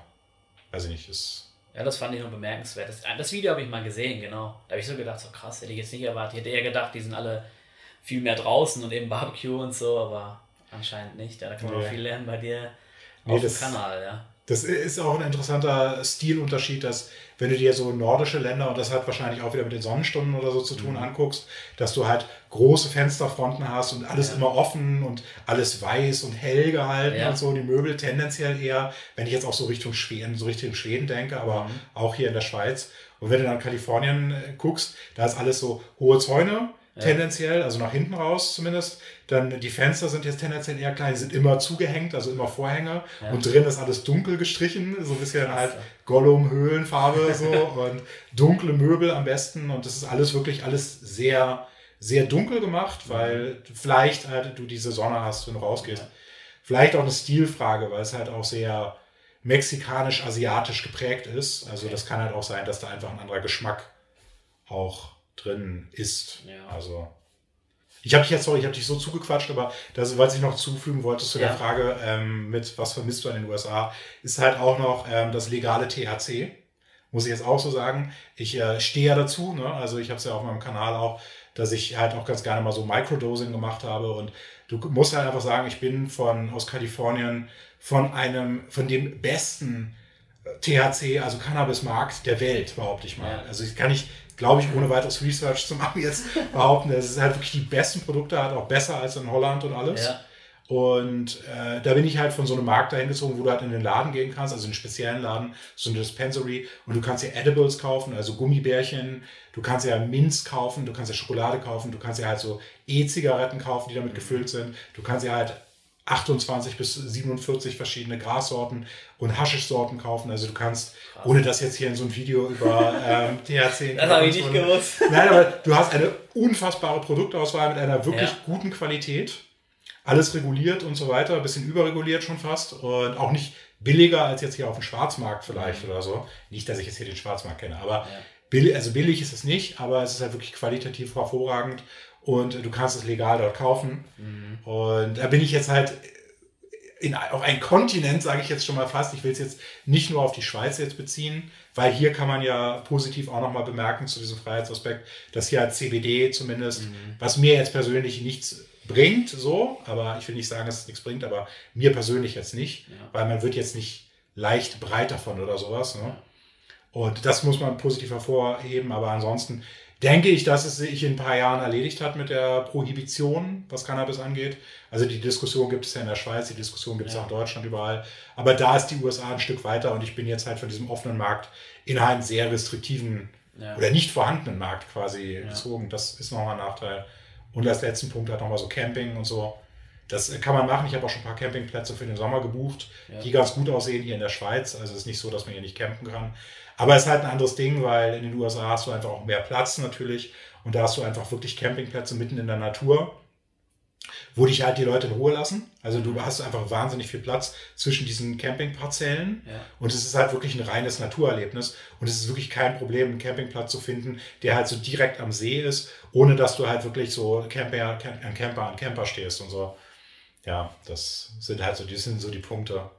weiß ich nicht, ist. Ja, das fand ich noch bemerkenswert. Das, das Video habe ich mal gesehen, genau. Da habe ich so gedacht, so krass, hätte ich jetzt nicht erwartet. Ich hätte eher gedacht, die sind alle viel mehr draußen und eben Barbecue und so, aber anscheinend nicht. Ja, da kann man nee. auch viel lernen bei dir nee, auf dem Kanal, ja. Das ist auch ein interessanter Stilunterschied, dass wenn du dir so nordische Länder, und das hat wahrscheinlich auch wieder mit den Sonnenstunden oder so zu tun, mhm. anguckst, dass du halt große Fensterfronten hast und alles ja. immer offen und alles weiß und hell gehalten ja. und so. Die Möbel tendenziell eher, wenn ich jetzt auch so Richtung Schweden, so Richtung Schweden denke, aber mhm. auch hier in der Schweiz. Und wenn du dann Kalifornien äh, guckst, da ist alles so hohe Zäune, tendenziell, also nach hinten raus zumindest. Dann die Fenster sind jetzt tendenziell eher klein, sind immer zugehängt, also immer Vorhänge. Ja. Und drin ist alles dunkel gestrichen, so ein bisschen halt Gollum-Höhlenfarbe so und dunkle Möbel am besten. Und das ist alles wirklich alles sehr, sehr dunkel gemacht, weil vielleicht halt du diese Sonne hast, wenn du rausgehst. Ja. Vielleicht auch eine Stilfrage, weil es halt auch sehr mexikanisch-asiatisch geprägt ist. Also das kann halt auch sein, dass da einfach ein anderer Geschmack auch drin ist. Ja. Also ich habe dich jetzt, sorry, ich habe dich so zugequatscht, aber das, was ich noch zufügen wollte zu ja. der Frage ähm, mit, was vermisst du an den USA, ist halt auch noch ähm, das legale THC. Muss ich jetzt auch so sagen. Ich äh, stehe ja dazu, ne? also ich habe es ja auf meinem Kanal auch, dass ich halt auch ganz gerne mal so Microdosing gemacht habe und du musst halt einfach sagen, ich bin von aus Kalifornien von einem, von dem besten äh, THC, also Cannabismarkt der Welt, behaupte ich mal. Ja. Also ich kann nicht glaube ich, ohne weiteres Research zu machen, jetzt behaupten, dass es halt wirklich die besten Produkte hat, auch besser als in Holland und alles. Ja. Und äh, da bin ich halt von so einem Markt dahin gezogen, wo du halt in den Laden gehen kannst, also in einen speziellen Laden, so eine Dispensary. Und du kannst hier Edibles kaufen, also Gummibärchen. Du kannst ja Minz kaufen, du kannst ja Schokolade kaufen, du kannst ja halt so E-Zigaretten kaufen, die damit gefüllt sind. Du kannst ja halt 28 bis 47 verschiedene Grassorten und Haschischsorten kaufen. Also du kannst, ohne das jetzt hier in so ein Video über ähm, THC... das habe ich nicht gewusst. Nein, aber du hast eine unfassbare Produktauswahl mit einer wirklich ja. guten Qualität alles reguliert und so weiter, ein bisschen überreguliert schon fast und auch nicht billiger als jetzt hier auf dem Schwarzmarkt vielleicht mhm. oder so. Nicht, dass ich jetzt hier den Schwarzmarkt kenne, aber ja. billig, also billig ist es nicht, aber es ist halt wirklich qualitativ hervorragend und du kannst es legal dort kaufen. Mhm. Und da bin ich jetzt halt in, auf einen Kontinent, sage ich jetzt schon mal fast. Ich will es jetzt nicht nur auf die Schweiz jetzt beziehen, weil hier kann man ja positiv auch nochmal bemerken zu diesem Freiheitsaspekt, dass hier als CBD zumindest, mhm. was mir jetzt persönlich nichts bringt, so, aber ich will nicht sagen, dass es nichts bringt, aber mir persönlich jetzt nicht, ja. weil man wird jetzt nicht leicht breit davon oder sowas. Ne? Und das muss man positiv hervorheben, aber ansonsten denke ich, dass es sich in ein paar Jahren erledigt hat mit der Prohibition, was Cannabis angeht. Also die Diskussion gibt es ja in der Schweiz, die Diskussion gibt es ja. auch in Deutschland überall. Aber da ist die USA ein Stück weiter und ich bin jetzt halt von diesem offenen Markt in einen sehr restriktiven ja. oder nicht vorhandenen Markt quasi ja. gezogen. Das ist nochmal ein Nachteil. Und als letzten Punkt hat nochmal so Camping und so. Das kann man machen. Ich habe auch schon ein paar Campingplätze für den Sommer gebucht, die ganz gut aussehen hier in der Schweiz. Also es ist nicht so, dass man hier nicht campen kann. Aber es ist halt ein anderes Ding, weil in den USA hast du einfach auch mehr Platz natürlich. Und da hast du einfach wirklich Campingplätze mitten in der Natur wo dich halt die Leute in Ruhe lassen. Also du hast einfach wahnsinnig viel Platz zwischen diesen Campingparzellen ja. und es ist halt wirklich ein reines Naturerlebnis und es ist wirklich kein Problem, einen Campingplatz zu finden, der halt so direkt am See ist, ohne dass du halt wirklich so Camper, an Camper an Camper stehst und so. Ja, das sind halt so, die sind so die Punkte,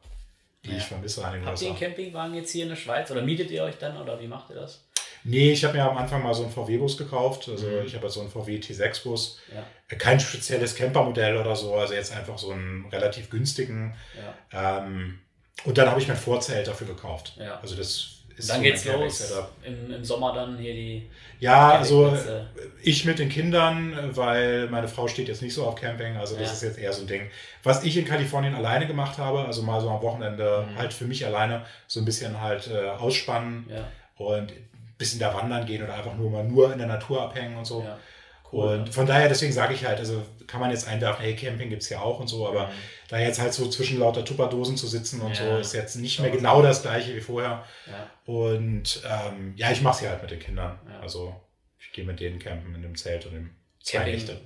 die ja. ich vermisse an den Habt ihr einen Campingwagen jetzt hier in der Schweiz oder mietet ihr euch dann oder wie macht ihr das? Nee, ich habe mir am Anfang mal so einen VW-Bus gekauft. Also mhm. ich habe so einen VW T6-Bus. Ja. Kein spezielles Campermodell oder so, also jetzt einfach so einen relativ günstigen. Ja. Ähm, und dann habe ich mein Vorzelt dafür gekauft. Also das ist dann geht's los. Im, Im, Sommer dann hier die. Ja, also ich mit den Kindern, weil meine Frau steht jetzt nicht so auf Camping. Also das ja. ist jetzt eher so ein Ding. Was ich in Kalifornien alleine gemacht habe, also mal so am Wochenende mhm. halt für mich alleine so ein bisschen halt äh, ausspannen. Ja. Und bisschen da wandern gehen oder einfach nur mal nur in der Natur abhängen und so. Ja, cool, und von daher, deswegen sage ich halt, also kann man jetzt einwerfen, hey, Camping gibt es ja auch und so, aber mhm. da jetzt halt so zwischen lauter Tupperdosen zu sitzen und ja, so, ist jetzt nicht mehr genau das gleiche wie vorher. Ja. Und ähm, ja, ich mache es ja halt mit den Kindern. Also ich gehe mit denen campen in dem Zelt und im zwei Nächte.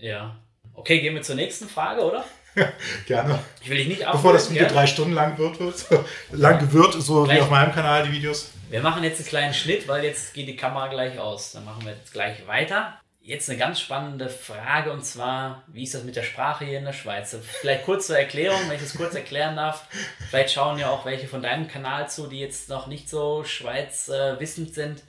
Ja. Okay, gehen wir zur nächsten Frage, oder? Gerne. Ich will dich nicht abholen, Bevor das Video drei Stunden lang wird, wird lang wird, so Gleich. wie auf meinem Kanal die Videos. Wir machen jetzt einen kleinen Schnitt, weil jetzt geht die Kamera gleich aus. Dann machen wir jetzt gleich weiter. Jetzt eine ganz spannende Frage und zwar, wie ist das mit der Sprache hier in der Schweiz? Vielleicht kurz zur Erklärung, wenn ich das kurz erklären darf. Vielleicht schauen ja auch welche von deinem Kanal zu, die jetzt noch nicht so Schweiz äh, wissend sind.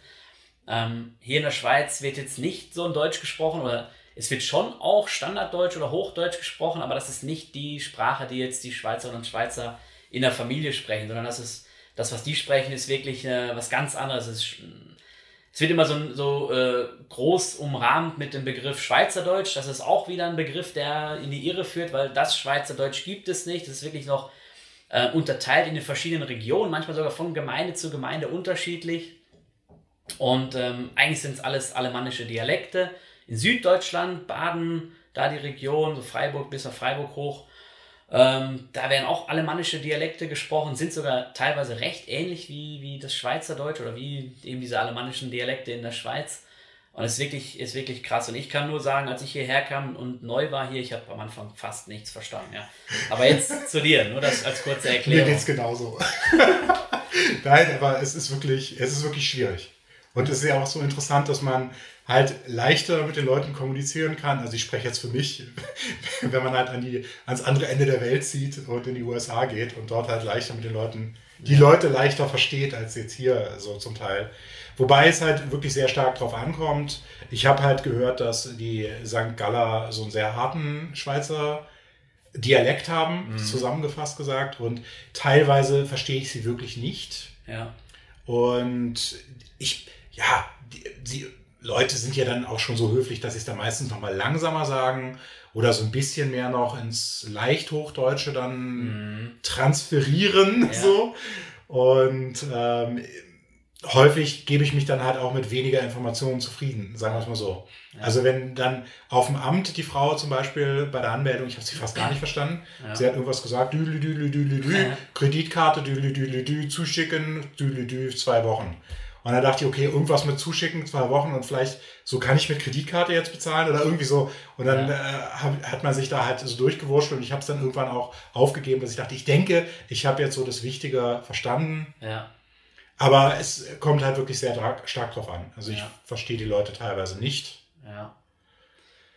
Ähm, hier in der Schweiz wird jetzt nicht so ein Deutsch gesprochen oder es wird schon auch Standarddeutsch oder Hochdeutsch gesprochen, aber das ist nicht die Sprache, die jetzt die Schweizerinnen und Schweizer in der Familie sprechen, sondern das ist das, was die sprechen, ist wirklich äh, was ganz anderes. Es, ist, es wird immer so, so äh, groß umrahmt mit dem Begriff Schweizerdeutsch. Das ist auch wieder ein Begriff, der in die Irre führt, weil das Schweizerdeutsch gibt es nicht. Das ist wirklich noch äh, unterteilt in den verschiedenen Regionen, manchmal sogar von Gemeinde zu Gemeinde unterschiedlich. Und ähm, eigentlich sind es alles alemannische Dialekte. In Süddeutschland, Baden, da die Region, so Freiburg bis nach Freiburg hoch, ähm, da werden auch alemannische Dialekte gesprochen, sind sogar teilweise recht ähnlich wie, wie das Schweizerdeutsch oder wie eben diese alemannischen Dialekte in der Schweiz. Und es ist wirklich, ist wirklich krass. Und ich kann nur sagen, als ich hierher kam und neu war hier, ich habe am Anfang fast nichts verstanden. Ja. Aber jetzt zu dir, nur das als kurze Erklärung. Mir geht's genauso. Nein, aber es ist wirklich, es ist wirklich schwierig. Und es ist ja auch so interessant, dass man halt leichter mit den Leuten kommunizieren kann. Also ich spreche jetzt für mich, wenn man halt an die, ans andere Ende der Welt zieht und in die USA geht und dort halt leichter mit den Leuten, die Leute leichter versteht als jetzt hier so zum Teil. Wobei es halt wirklich sehr stark drauf ankommt. Ich habe halt gehört, dass die St. Galler so einen sehr harten Schweizer Dialekt haben, mhm. zusammengefasst gesagt. Und teilweise verstehe ich sie wirklich nicht. Ja. Und ich, ja, die, sie Leute sind ja dann auch schon so höflich, dass sie es dann meistens nochmal langsamer sagen oder so ein bisschen mehr noch ins Leichthochdeutsche dann mhm. transferieren. Ja. So. Und ähm, häufig gebe ich mich dann halt auch mit weniger Informationen zufrieden, sagen wir es mal so. Ja. Also wenn dann auf dem Amt die Frau zum Beispiel bei der Anmeldung, ich habe sie fast gar nicht verstanden, ja. sie hat irgendwas gesagt, dü, dü, dü, dü, dü, dü, Kreditkarte, dü, dü, dü, dü, zuschicken, dü, dü, dü, zwei Wochen. Und dann dachte ich, okay, irgendwas mit zuschicken, zwei Wochen und vielleicht so kann ich mit Kreditkarte jetzt bezahlen oder irgendwie so. Und dann ja. äh, hat man sich da halt so durchgewurscht und ich habe es dann irgendwann auch aufgegeben, dass ich dachte, ich denke, ich habe jetzt so das Wichtige verstanden. Ja. Aber es kommt halt wirklich sehr stark drauf an. Also ich ja. verstehe die Leute teilweise nicht. Ja.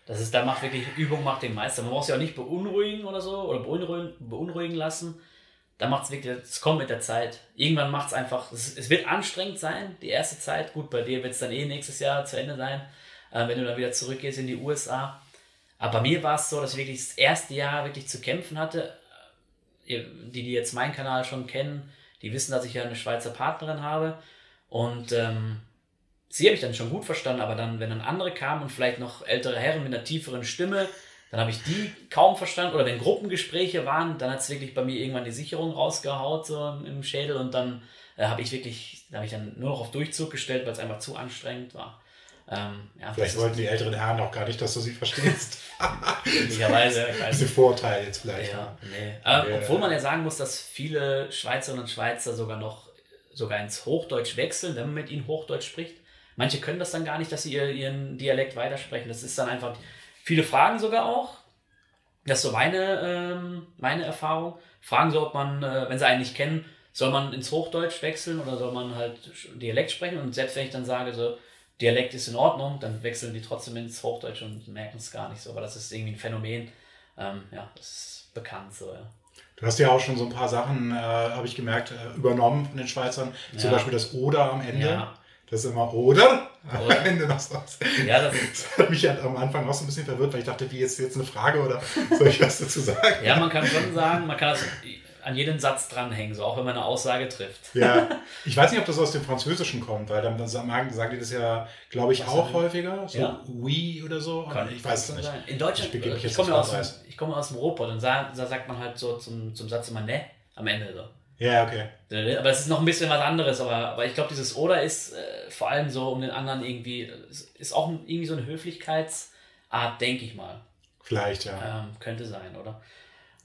Das ist, da macht wirklich Übung macht den Meister. Man muss sich auch nicht beunruhigen oder so oder beunruhigen, beunruhigen lassen da macht es wirklich, es kommt mit der Zeit. Irgendwann macht es einfach, es wird anstrengend sein, die erste Zeit. Gut, bei dir wird es dann eh nächstes Jahr zu Ende sein, äh, wenn du dann wieder zurückgehst in die USA. Aber bei mir war es so, dass ich wirklich das erste Jahr wirklich zu kämpfen hatte. Die, die jetzt meinen Kanal schon kennen, die wissen, dass ich ja eine Schweizer Partnerin habe. Und ähm, sie habe ich dann schon gut verstanden, aber dann, wenn dann andere kamen und vielleicht noch ältere Herren mit einer tieferen Stimme, dann habe ich die kaum verstanden. Oder wenn Gruppengespräche waren, dann hat es wirklich bei mir irgendwann die Sicherung rausgehaut so im Schädel und dann äh, habe ich wirklich, da habe ich dann nur noch auf Durchzug gestellt, weil es einfach zu anstrengend war. Ähm, ja, vielleicht wollten die älteren Herren auch gar nicht, dass du sie verstehst. Möglicherweise. Diese Vorteil jetzt vielleicht. Ja, nee. ähm, ja. Obwohl man ja sagen muss, dass viele Schweizerinnen und Schweizer sogar noch sogar ins Hochdeutsch wechseln, wenn man mit ihnen Hochdeutsch spricht. Manche können das dann gar nicht, dass sie ihren Dialekt weitersprechen. Das ist dann einfach Viele fragen sogar auch, das ist so meine, ähm, meine Erfahrung, fragen so, ob man, äh, wenn sie einen nicht kennen, soll man ins Hochdeutsch wechseln oder soll man halt Dialekt sprechen? Und selbst wenn ich dann sage, so, Dialekt ist in Ordnung, dann wechseln die trotzdem ins Hochdeutsch und merken es gar nicht so, weil das ist irgendwie ein Phänomen. Ähm, ja, das ist bekannt so, ja. Du hast ja auch schon so ein paar Sachen, äh, habe ich gemerkt, äh, übernommen von den Schweizern. Ja. Zum Beispiel das Oder am Ende. Ja. Das ist immer oder. oder? Am Ende noch so. Ja, das, das, hat mich halt am Anfang auch so ein bisschen verwirrt, weil ich dachte, wie jetzt, jetzt eine Frage oder soll ich was dazu sagen? Ja, man kann schon sagen, man kann das an jeden Satz dranhängen, so auch wenn man eine Aussage trifft. Ja, ich weiß nicht, ob das aus dem Französischen kommt, weil dann, dann sagen, die das ja, glaube ich, was auch häufiger, so ja. oui oder so. Kann, ich weiß es nicht. Sein. In Deutschland, ich, ich komme aus, ich komme aus dem Ruhrpott und da, da sagt man halt so zum, zum Satz immer ne am Ende so. Ja, okay. Aber es ist noch ein bisschen was anderes, aber, aber ich glaube, dieses Oder ist äh, vor allem so um den anderen irgendwie, ist auch irgendwie so eine Höflichkeitsart, denke ich mal. Vielleicht, ja. Ähm, könnte sein, oder?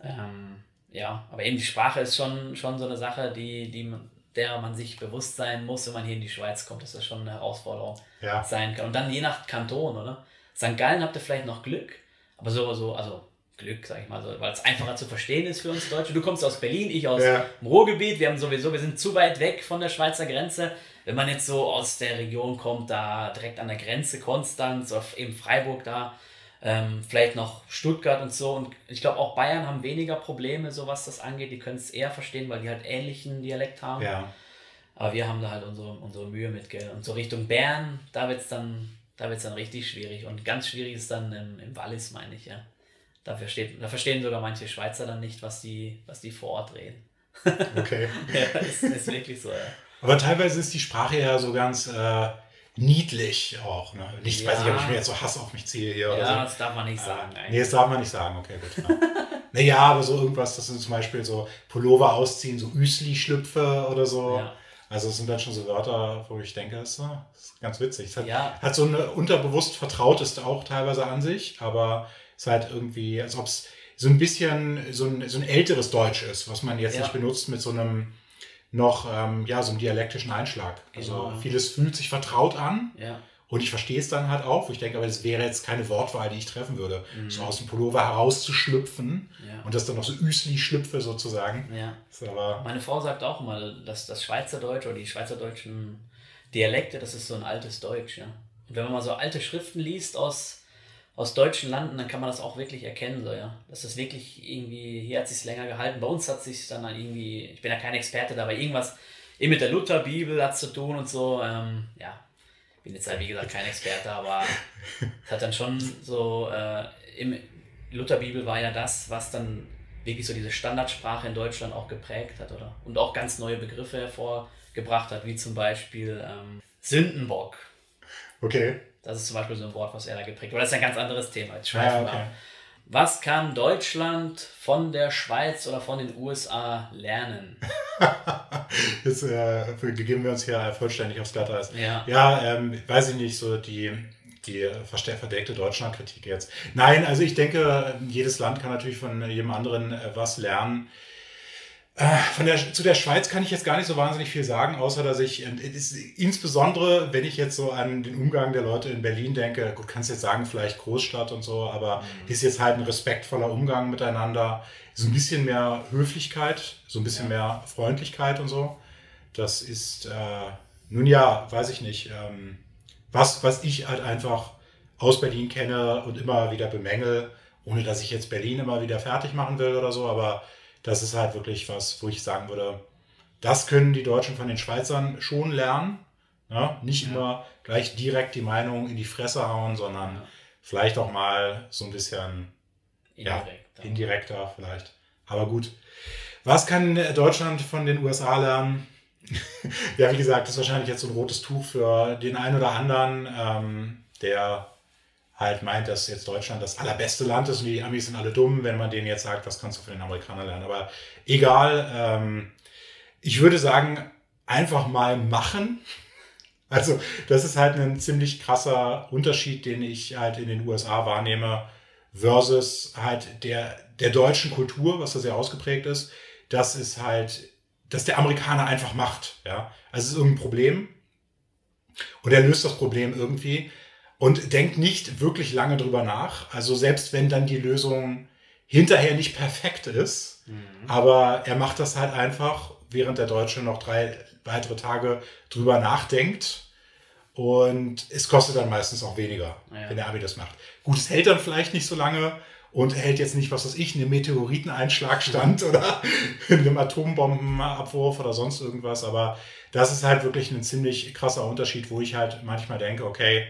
Ähm, ja, aber eben die Sprache ist schon, schon so eine Sache, die, die der man sich bewusst sein muss, wenn man hier in die Schweiz kommt, dass das schon eine Herausforderung ja. sein kann. Und dann je nach Kanton, oder? St. Gallen habt ihr vielleicht noch Glück, aber so, so also Glück, sag ich mal so, weil es einfacher zu verstehen ist für uns Deutsche. Du kommst aus Berlin, ich aus ja. dem Ruhrgebiet. Wir haben sowieso, wir sind zu weit weg von der Schweizer Grenze. Wenn man jetzt so aus der Region kommt, da direkt an der Grenze Konstanz, auf eben Freiburg da, ähm, vielleicht noch Stuttgart und so. Und ich glaube auch Bayern haben weniger Probleme, so was das angeht. Die können es eher verstehen, weil die halt ähnlichen Dialekt haben. Ja. Aber wir haben da halt unsere, unsere Mühe mit, gell? Und so Richtung Bern, da wird es dann, da wird's dann richtig schwierig. Und ganz schwierig ist dann im, im Wallis, meine ich, ja. Da, versteht, da verstehen sogar manche Schweizer dann nicht, was die, was die vor Ort reden. Okay. ja, ist, ist wirklich so, ja. Aber teilweise ist die Sprache ja so ganz äh, niedlich auch. Ne? Nicht, ja. weiß ich, ob ich mir jetzt so Hass auf mich ziehe hier ja, oder so. das darf man nicht sagen. Äh, nee, das darf man nicht sagen, okay, gut. Ja. naja, aber so irgendwas, das sind zum Beispiel so Pullover ausziehen, so Üsli-Schlüpfe oder so. Ja. Also es sind dann schon so Wörter, wo ich denke, das ist ganz witzig. Es hat, ja. hat so eine unterbewusst vertrauteste auch teilweise an sich, aber ist halt irgendwie, als ob es so ein bisschen so ein, so ein älteres Deutsch ist, was man jetzt ja. nicht benutzt mit so einem noch, ähm, ja, so einem dialektischen Einschlag. Also genau. vieles fühlt sich vertraut an. Ja. Und ich verstehe es dann halt auch, wo ich denke, aber das wäre jetzt keine Wortwahl, die ich treffen würde. Mhm. So aus dem Pullover herauszuschlüpfen ja. und das dann noch so Üsli-Schlüpfe sozusagen. Ja. Meine Frau sagt auch immer, dass das Schweizerdeutsch oder die schweizerdeutschen Dialekte, das ist so ein altes Deutsch. Ja. Und wenn man mal so alte Schriften liest aus aus deutschen Landen, dann kann man das auch wirklich erkennen, so, ja. Dass das wirklich irgendwie, hier hat sich länger gehalten. Bei uns hat sich dann irgendwie, ich bin ja kein Experte da, aber irgendwas eben mit der Lutherbibel hat zu tun und so, ähm, ja. Bin jetzt halt, wie gesagt, kein Experte, aber es hat dann schon so, äh, im Lutherbibel war ja das, was dann wirklich so diese Standardsprache in Deutschland auch geprägt hat, oder? Und auch ganz neue Begriffe hervorgebracht hat, wie zum Beispiel ähm, Sündenbock. Okay. Das ist zum Beispiel so ein Wort, was er da geprägt hat. Das ist ein ganz anderes Thema. Jetzt schweifen ja, okay. Was kann Deutschland von der Schweiz oder von den USA lernen? Jetzt äh, begeben wir uns hier vollständig aufs Glatteis. Ja, ja ähm, weiß ich nicht, so die, die verdeckte Deutschlandkritik jetzt. Nein, also ich denke, jedes Land kann natürlich von jedem anderen äh, was lernen. Äh, von der, zu der Schweiz kann ich jetzt gar nicht so wahnsinnig viel sagen, außer dass ich, ist, insbesondere wenn ich jetzt so an den Umgang der Leute in Berlin denke, gut, kannst jetzt sagen, vielleicht Großstadt und so, aber mhm. ist jetzt halt ein respektvoller Umgang miteinander, so ein bisschen mehr Höflichkeit, so ein bisschen ja. mehr Freundlichkeit und so. Das ist, äh, nun ja, weiß ich nicht, ähm, was, was ich halt einfach aus Berlin kenne und immer wieder bemängel, ohne dass ich jetzt Berlin immer wieder fertig machen will oder so, aber das ist halt wirklich was, wo ich sagen würde, das können die Deutschen von den Schweizern schon lernen. Ja, nicht ja. immer gleich direkt die Meinung in die Fresse hauen, sondern ja. vielleicht auch mal so ein bisschen indirekter. indirekter vielleicht. Aber gut. Was kann Deutschland von den USA lernen? ja, wie gesagt, das ist wahrscheinlich jetzt so ein rotes Tuch für den einen oder anderen, ähm, der halt meint, dass jetzt Deutschland das allerbeste Land ist und die Amis sind alle dumm, wenn man denen jetzt sagt, was kannst du von den Amerikanern lernen. Aber egal, ähm, ich würde sagen, einfach mal machen. Also das ist halt ein ziemlich krasser Unterschied, den ich halt in den USA wahrnehme, versus halt der, der deutschen Kultur, was da sehr ausgeprägt ist. Das ist halt, dass der Amerikaner einfach macht. Ja? Also es ist irgendein Problem und er löst das Problem irgendwie und denkt nicht wirklich lange drüber nach. Also selbst wenn dann die Lösung hinterher nicht perfekt ist, mhm. aber er macht das halt einfach, während der Deutsche noch drei weitere Tage drüber nachdenkt. Und es kostet dann meistens auch weniger, ja. wenn der Abi das macht. Gut, es hält dann vielleicht nicht so lange und hält jetzt nicht, was weiß ich, einem Meteoriteneinschlag stand oder einem Atombombenabwurf oder sonst irgendwas. Aber das ist halt wirklich ein ziemlich krasser Unterschied, wo ich halt manchmal denke, okay,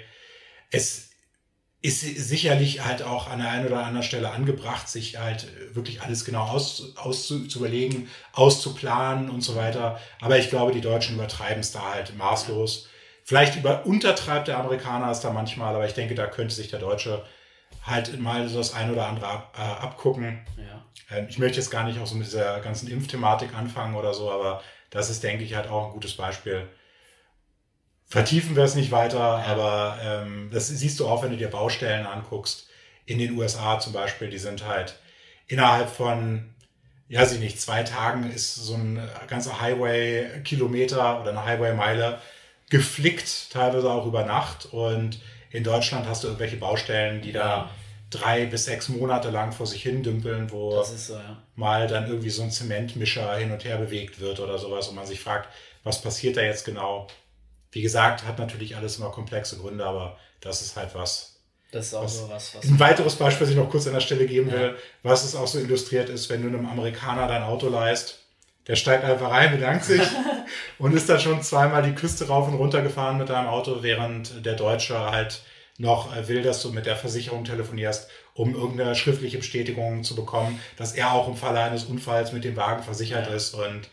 es ist sicherlich halt auch an der einen oder anderen Stelle angebracht, sich halt wirklich alles genau aus, auszu, zu überlegen, auszuplanen und so weiter. Aber ich glaube, die Deutschen übertreiben es da halt maßlos. Vielleicht über, untertreibt der Amerikaner es da manchmal, aber ich denke, da könnte sich der Deutsche halt mal so das ein oder andere ab, äh, abgucken. Ja. Ähm, ich möchte jetzt gar nicht auch so mit dieser ganzen Impfthematik anfangen oder so, aber das ist, denke ich, halt auch ein gutes Beispiel, vertiefen wir es nicht weiter, aber ähm, das siehst du auch, wenn du dir Baustellen anguckst. In den USA zum Beispiel, die sind halt innerhalb von, ja, sie nicht, zwei Tagen ist so ein ganzer Highway-Kilometer oder eine Highway-Meile geflickt, teilweise auch über Nacht. Und in Deutschland hast du irgendwelche Baustellen, die da drei bis sechs Monate lang vor sich hin dümpeln, wo so, ja. mal dann irgendwie so ein Zementmischer hin und her bewegt wird oder sowas und man sich fragt, was passiert da jetzt genau? Wie gesagt, hat natürlich alles immer komplexe Gründe, aber das ist halt was. Das ist auch was, so was, was. Ein weiteres Beispiel, was ich noch kurz an der Stelle geben will, was es auch so illustriert ist, wenn du einem Amerikaner dein Auto leist, der steigt einfach rein, bedankt sich und ist dann schon zweimal die Küste rauf und runter gefahren mit deinem Auto, während der Deutsche halt noch will, dass du mit der Versicherung telefonierst, um irgendeine schriftliche Bestätigung zu bekommen, dass er auch im Falle eines Unfalls mit dem Wagen versichert ja. ist und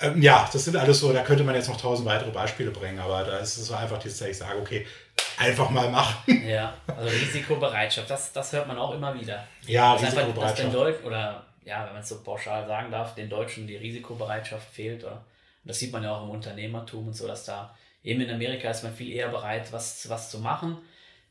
ähm, ja, das sind alles so, da könnte man jetzt noch tausend weitere Beispiele bringen, aber da ist es so einfach, dass ich sage, okay, einfach mal machen. Ja, also Risikobereitschaft, das, das hört man auch immer wieder. Ja, das Risikobereitschaft. Einfach, dass den oder ja, wenn man es so pauschal sagen darf, den Deutschen die Risikobereitschaft fehlt. Oder, das sieht man ja auch im Unternehmertum und so, dass da eben in Amerika ist man viel eher bereit, was, was zu machen.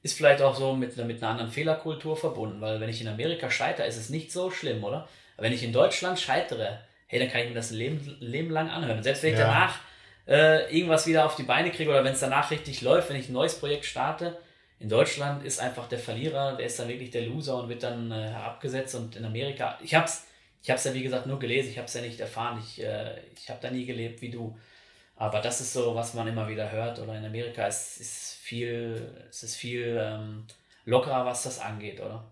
Ist vielleicht auch so mit, mit einer anderen Fehlerkultur verbunden, weil wenn ich in Amerika scheitere, ist es nicht so schlimm, oder? Aber wenn ich in Deutschland scheitere, hey, dann kann ich mir das Leben, Leben lang anhören. Und selbst wenn ich ja. danach äh, irgendwas wieder auf die Beine kriege oder wenn es danach richtig läuft, wenn ich ein neues Projekt starte, in Deutschland ist einfach der Verlierer, der ist dann wirklich der Loser und wird dann äh, herabgesetzt. Und in Amerika, ich habe es ich hab's ja wie gesagt nur gelesen, ich habe es ja nicht erfahren, ich, äh, ich habe da nie gelebt wie du. Aber das ist so, was man immer wieder hört. Oder in Amerika ist es viel, es ist viel ähm, lockerer, was das angeht, oder?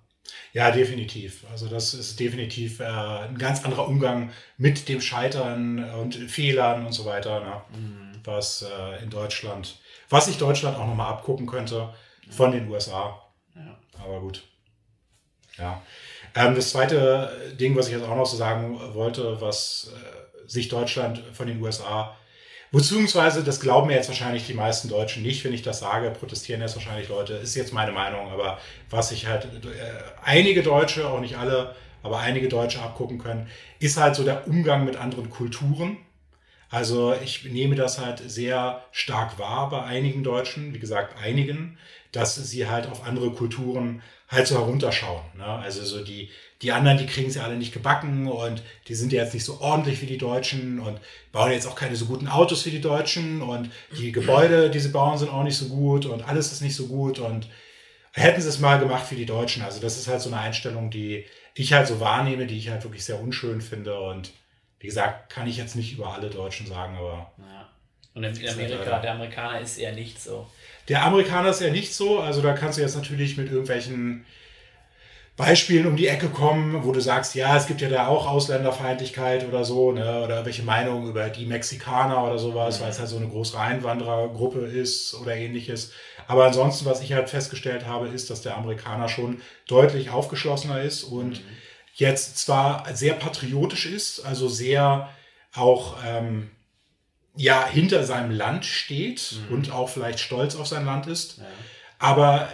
Ja, definitiv. Also das ist definitiv äh, ein ganz anderer Umgang mit dem Scheitern und Fehlern und so weiter, ne? mhm. was äh, in Deutschland, was sich Deutschland auch nochmal abgucken könnte von den USA. Ja. Aber gut. Ja. Ähm, das zweite Ding, was ich jetzt auch noch so sagen wollte, was äh, sich Deutschland von den USA Beziehungsweise, das glauben mir jetzt wahrscheinlich die meisten Deutschen nicht, wenn ich das sage, protestieren jetzt wahrscheinlich Leute, ist jetzt meine Meinung, aber was sich halt äh, einige Deutsche, auch nicht alle, aber einige Deutsche abgucken können, ist halt so der Umgang mit anderen Kulturen. Also ich nehme das halt sehr stark wahr bei einigen Deutschen, wie gesagt einigen, dass sie halt auf andere Kulturen halt so herunterschauen. Ne? Also so die, die anderen, die kriegen sie alle nicht gebacken und die sind ja jetzt nicht so ordentlich wie die Deutschen und bauen jetzt auch keine so guten Autos wie die Deutschen und die Gebäude, die sie bauen, sind auch nicht so gut und alles ist nicht so gut und hätten sie es mal gemacht wie die Deutschen. Also das ist halt so eine Einstellung, die ich halt so wahrnehme, die ich halt wirklich sehr unschön finde und wie gesagt, kann ich jetzt nicht über alle Deutschen sagen, aber. Ja. Und in Amerika, der Amerikaner ist eher nicht so. Der Amerikaner ist ja nicht so. Also da kannst du jetzt natürlich mit irgendwelchen Beispielen um die Ecke kommen, wo du sagst, ja, es gibt ja da auch Ausländerfeindlichkeit oder so, ne? oder welche Meinungen über die Mexikaner oder sowas, mhm. weil es halt so eine große Einwanderergruppe ist oder ähnliches. Aber ansonsten, was ich halt festgestellt habe, ist, dass der Amerikaner schon deutlich aufgeschlossener ist und mhm. jetzt zwar sehr patriotisch ist, also sehr auch ähm, ja hinter seinem Land steht mhm. und auch vielleicht stolz auf sein Land ist, ja. aber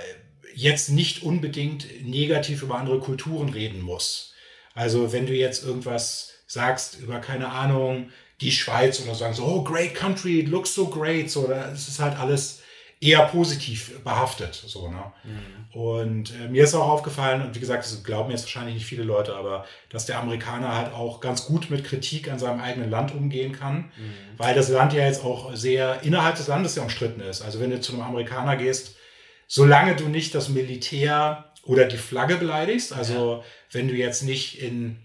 jetzt nicht unbedingt negativ über andere Kulturen reden muss. Also wenn du jetzt irgendwas sagst über keine Ahnung die Schweiz oder sagen so oh great country it looks so great so es ist halt alles eher positiv behaftet so ne mhm. und äh, mir ist auch aufgefallen und wie gesagt das glauben jetzt wahrscheinlich nicht viele Leute aber dass der Amerikaner halt auch ganz gut mit Kritik an seinem eigenen Land umgehen kann mhm. weil das Land ja jetzt auch sehr innerhalb des Landes ja umstritten ist also wenn du zu einem Amerikaner gehst solange du nicht das Militär oder die Flagge beleidigst, also ja. wenn du jetzt nicht in,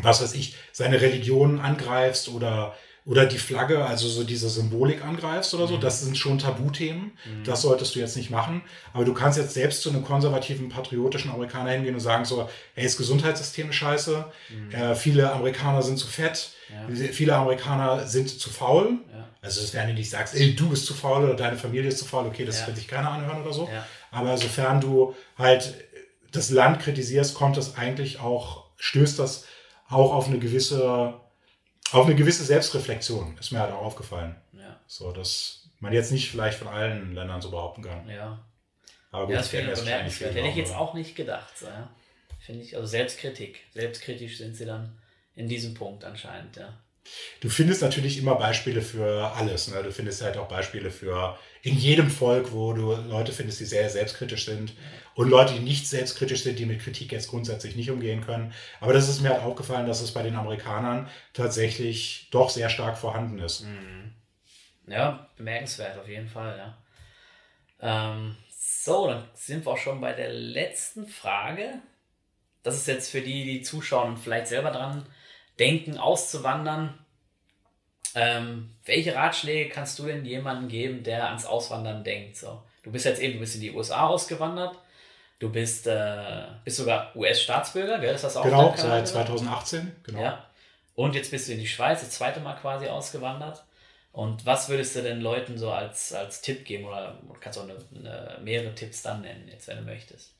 was weiß ich, seine Religion angreifst oder oder die Flagge, also so diese Symbolik angreifst oder so, mhm. das sind schon Tabuthemen. Mhm. Das solltest du jetzt nicht machen. Aber du kannst jetzt selbst zu einem konservativen, patriotischen Amerikaner hingehen und sagen so, hey, das Gesundheitssystem ist scheiße, mhm. äh, viele Amerikaner sind zu fett, ja. viele Amerikaner sind zu faul. Ja. Also wenn du nicht sagst, ey, du bist zu faul oder deine Familie ist zu faul, okay, das ja. wird sich keiner anhören oder so. Aber sofern du halt das Land kritisierst, kommt das eigentlich auch, stößt das auch auf eine gewisse, auf eine gewisse Selbstreflexion, ist mir halt auch aufgefallen. Ja. So, dass man jetzt nicht vielleicht von allen Ländern so behaupten kann. Ja. Aber gut, ja, das finde ich bemerkenswert. Hätte ich jetzt auch nicht gedacht. So, ja. Finde ich, also Selbstkritik. Selbstkritisch sind sie dann in diesem Punkt anscheinend, ja. Du findest natürlich immer Beispiele für alles. Ne? Du findest halt auch Beispiele für in jedem Volk, wo du Leute findest, die sehr selbstkritisch sind und Leute, die nicht selbstkritisch sind, die mit Kritik jetzt grundsätzlich nicht umgehen können. Aber das ist mir halt aufgefallen, dass es bei den Amerikanern tatsächlich doch sehr stark vorhanden ist. Mhm. Ja, bemerkenswert auf jeden Fall, ja. Ähm, so, dann sind wir auch schon bei der letzten Frage. Das ist jetzt für die, die zuschauen und vielleicht selber dran denken, auszuwandern. Ähm, welche Ratschläge kannst du denn jemandem geben, der ans Auswandern denkt? So, du bist jetzt eben, du bist in die USA ausgewandert. Du bist, äh, bist sogar US-Staatsbürger, gell? Ist das auch Genau, seit 2018, genau. Ja. Und jetzt bist du in die Schweiz, das zweite Mal quasi ausgewandert. Und was würdest du denn Leuten so als, als Tipp geben? Oder kannst du auch eine, eine, mehrere Tipps dann nennen, jetzt wenn du möchtest?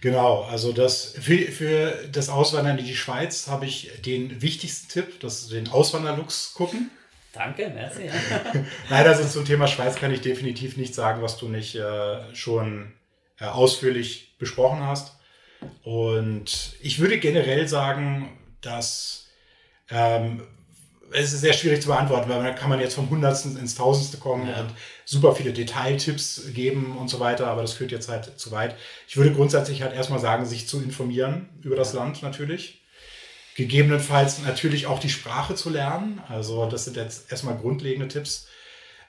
Genau, also das, für, für das Auswandern in die Schweiz habe ich den wichtigsten Tipp, das den Auswanderlux gucken. Danke, merci. Leider also zum Thema Schweiz kann ich definitiv nicht sagen, was du nicht äh, schon äh, ausführlich besprochen hast. Und ich würde generell sagen, dass ähm, es ist sehr schwierig zu beantworten, weil da kann man jetzt vom Hundertsten ins Tausendste kommen ja. und super viele Detailtipps geben und so weiter, aber das führt jetzt halt zu weit. Ich würde grundsätzlich halt erstmal sagen, sich zu informieren über das ja. Land natürlich. Gegebenenfalls natürlich auch die Sprache zu lernen. Also das sind jetzt erstmal grundlegende Tipps.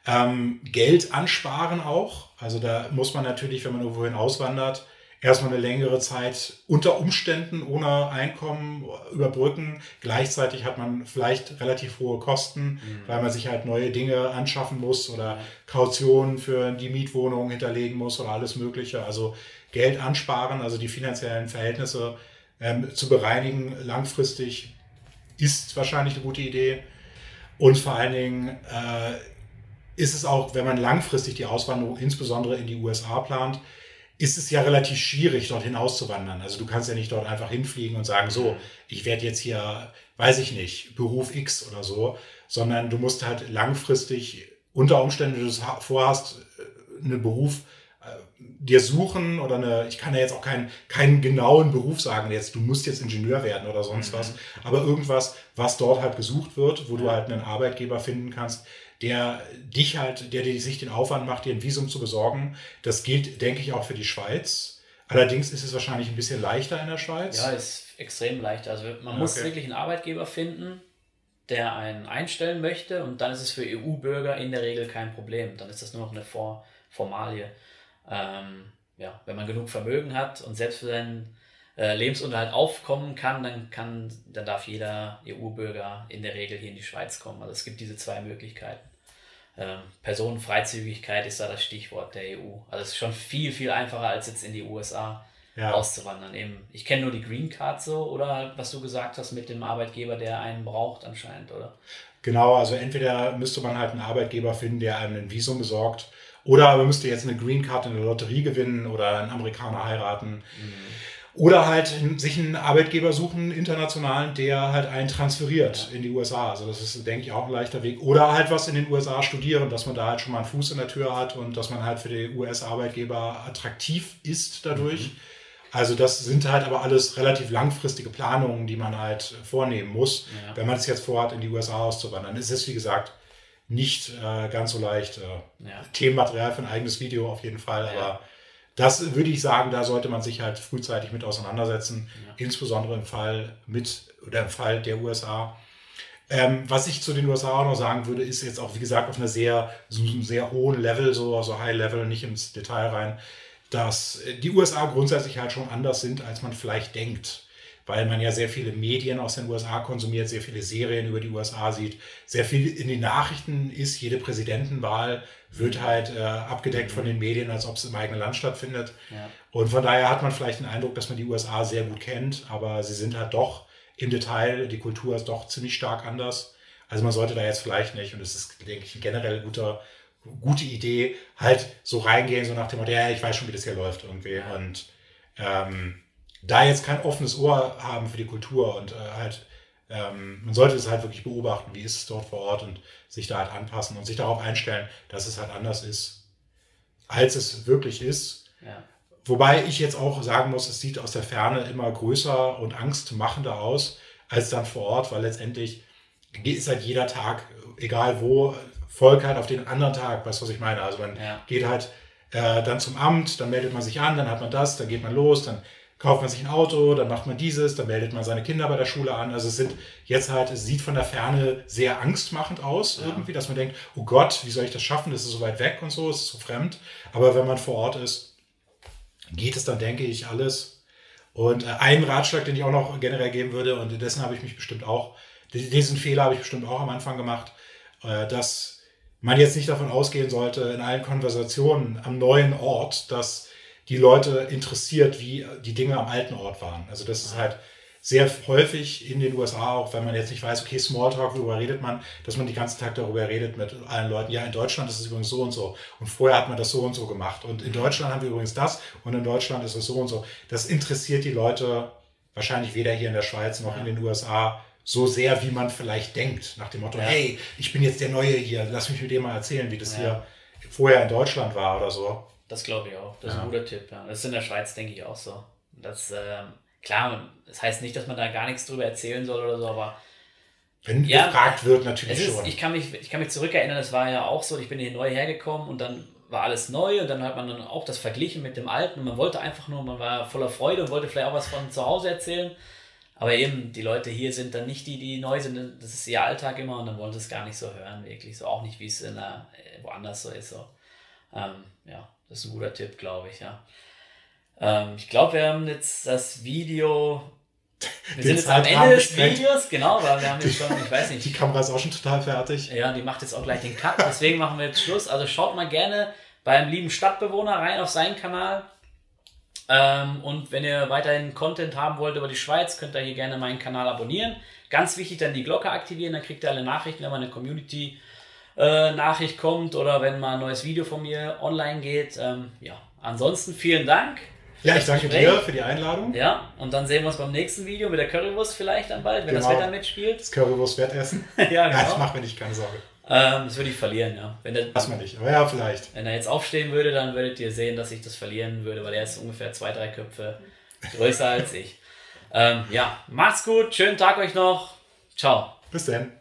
Ähm, Geld ansparen auch. Also da muss man natürlich, wenn man irgendwohin auswandert, erstmal eine längere Zeit unter Umständen ohne Einkommen überbrücken. Gleichzeitig hat man vielleicht relativ hohe Kosten, mhm. weil man sich halt neue Dinge anschaffen muss oder Kautionen für die Mietwohnung hinterlegen muss oder alles Mögliche. Also Geld ansparen, also die finanziellen Verhältnisse ähm, zu bereinigen langfristig ist wahrscheinlich eine gute Idee. Und vor allen Dingen äh, ist es auch, wenn man langfristig die Auswanderung insbesondere in die USA plant, ist es ja relativ schwierig, dort hinauszuwandern. Also du kannst ja nicht dort einfach hinfliegen und sagen, so, ich werde jetzt hier, weiß ich nicht, Beruf X oder so, sondern du musst halt langfristig unter Umständen, wenn du es vorhast, äh, einen Beruf dir suchen oder eine, ich kann ja jetzt auch keinen, keinen genauen Beruf sagen, jetzt, du musst jetzt Ingenieur werden oder sonst mhm. was, aber irgendwas, was dort halt gesucht wird, wo du halt einen Arbeitgeber finden kannst, der dich halt, der sich den Aufwand macht, dir ein Visum zu besorgen. Das gilt, denke ich, auch für die Schweiz. Allerdings ist es wahrscheinlich ein bisschen leichter in der Schweiz. Ja, ist extrem leichter. Also man muss okay. wirklich einen Arbeitgeber finden, der einen einstellen möchte und dann ist es für EU-Bürger in der Regel kein Problem. Dann ist das nur noch eine Vor Formalie. Ähm, ja, wenn man genug Vermögen hat und selbst für seinen äh, Lebensunterhalt aufkommen kann, dann kann, dann darf jeder EU-Bürger in der Regel hier in die Schweiz kommen. Also es gibt diese zwei Möglichkeiten. Ähm, Personenfreizügigkeit ist da das Stichwort der EU. Also es ist schon viel, viel einfacher als jetzt in die USA ja. auszuwandern. Eben, ich kenne nur die Green Card so oder was du gesagt hast mit dem Arbeitgeber, der einen braucht anscheinend, oder? Genau, also entweder müsste man halt einen Arbeitgeber finden, der einem ein Visum besorgt, oder man müsste jetzt eine Green Card in der Lotterie gewinnen oder einen Amerikaner heiraten. Mhm. Oder halt sich einen Arbeitgeber suchen, internationalen, der halt einen transferiert in die USA. Also das ist, denke ich, auch ein leichter Weg. Oder halt was in den USA studieren, dass man da halt schon mal einen Fuß in der Tür hat und dass man halt für die US-Arbeitgeber attraktiv ist dadurch. Mhm. Also das sind halt aber alles relativ langfristige Planungen, die man halt vornehmen muss, ja. wenn man es jetzt vorhat, in die USA auszuwandern. Es ist, wie gesagt, nicht äh, ganz so leicht. Äh, ja. Themenmaterial für ein eigenes Video auf jeden Fall, ja. aber das würde ich sagen, da sollte man sich halt frühzeitig mit auseinandersetzen, ja. insbesondere im Fall mit oder im Fall der USA. Ähm, was ich zu den USA auch noch sagen würde, ist jetzt auch, wie gesagt, auf einer sehr, so einem sehr hohen Level, so also High Level, nicht ins Detail rein, dass die USA grundsätzlich halt schon anders sind, als man vielleicht denkt weil man ja sehr viele Medien aus den USA konsumiert, sehr viele Serien über die USA sieht, sehr viel in den Nachrichten ist. Jede Präsidentenwahl wird halt äh, abgedeckt von den Medien, als ob es im eigenen Land stattfindet. Ja. Und von daher hat man vielleicht den Eindruck, dass man die USA sehr gut kennt, aber sie sind halt doch im Detail, die Kultur ist doch ziemlich stark anders. Also man sollte da jetzt vielleicht nicht, und es ist, denke ich, ein generell guter, gute Idee, halt so reingehen, so nach dem Motto, ja, ich weiß schon, wie das hier läuft irgendwie. Und ähm, da jetzt kein offenes Ohr haben für die Kultur und äh, halt, ähm, man sollte es halt wirklich beobachten, wie ist es dort vor Ort und sich da halt anpassen und sich darauf einstellen, dass es halt anders ist, als es wirklich ist. Ja. Wobei ich jetzt auch sagen muss, es sieht aus der Ferne immer größer und angstmachender aus als dann vor Ort, weil letztendlich ist halt jeder Tag, egal wo, folgt halt auf den anderen Tag, weißt du, was ich meine? Also man ja. geht halt äh, dann zum Amt, dann meldet man sich an, dann hat man das, dann geht man los, dann kauft man sich ein Auto, dann macht man dieses, dann meldet man seine Kinder bei der Schule an. Also es sind jetzt halt, es sieht von der Ferne sehr angstmachend aus ja. irgendwie, dass man denkt, oh Gott, wie soll ich das schaffen? Das ist so weit weg und so, es ist so fremd. Aber wenn man vor Ort ist, geht es dann, denke ich, alles. Und äh, einen Ratschlag, den ich auch noch generell geben würde, und dessen habe ich mich bestimmt auch, diesen Fehler habe ich bestimmt auch am Anfang gemacht, äh, dass man jetzt nicht davon ausgehen sollte, in allen Konversationen am neuen Ort, dass die Leute interessiert, wie die Dinge am alten Ort waren. Also das ist halt sehr häufig in den USA auch, wenn man jetzt nicht weiß, okay, Smalltalk, worüber redet man, dass man den ganzen Tag darüber redet mit allen Leuten. Ja, in Deutschland ist es übrigens so und so. Und vorher hat man das so und so gemacht. Und in Deutschland haben wir übrigens das und in Deutschland ist es so und so. Das interessiert die Leute wahrscheinlich weder hier in der Schweiz noch in den USA so sehr, wie man vielleicht denkt. Nach dem Motto, ja. hey, ich bin jetzt der Neue hier, lass mich mit dir mal erzählen, wie das ja. hier vorher in Deutschland war oder so. Das glaube ich auch. Das ja. ist ein guter Tipp. Ja. Das ist in der Schweiz, denke ich, auch so. Das, ähm, klar, das heißt nicht, dass man da gar nichts drüber erzählen soll oder so, aber. Wenn ja, gefragt wird, natürlich ist, schon. Ich kann, mich, ich kann mich zurückerinnern, es war ja auch so, ich bin hier neu hergekommen und dann war alles neu und dann hat man dann auch das verglichen mit dem Alten und man wollte einfach nur, man war voller Freude und wollte vielleicht auch was von zu Hause erzählen. Aber eben, die Leute hier sind dann nicht die, die neu sind, das ist ihr Alltag immer und dann wollen sie es gar nicht so hören, wirklich. So auch nicht, wie es in der, woanders so ist. So. Ähm, ja. Das ist ein guter Tipp, glaube ich, ja. Ähm, ich glaube, wir haben jetzt das Video. Wir sind jetzt am Ende des Videos, genau, weil wir haben jetzt schon, ich weiß nicht. Die Kamera ist auch schon total fertig. Ja, die macht jetzt auch gleich den Cut, deswegen machen wir jetzt Schluss. Also schaut mal gerne beim lieben Stadtbewohner rein auf seinen Kanal. Ähm, und wenn ihr weiterhin Content haben wollt über die Schweiz, könnt ihr hier gerne meinen Kanal abonnieren. Ganz wichtig, dann die Glocke aktivieren, dann kriegt ihr alle Nachrichten, wenn wir eine Community äh, Nachricht kommt oder wenn mal ein neues Video von mir online geht. Ähm, ja, ansonsten vielen Dank. Ja, ich danke Gespräch. dir für die Einladung. Ja, und dann sehen wir uns beim nächsten Video mit der Currywurst vielleicht dann bald, wenn genau. das Wetter mitspielt. Das Currywurst-Wettessen. ja, genau. Ja, ich mache mir nicht keine Sorge. Ähm, das würde ich verlieren, ja. Wenn der, Lass mal nicht, aber ja, vielleicht. Wenn er jetzt aufstehen würde, dann würdet ihr sehen, dass ich das verlieren würde, weil er ist ungefähr zwei, drei Köpfe größer als ich. Ähm, ja, macht's gut, schönen Tag euch noch. Ciao. Bis dann.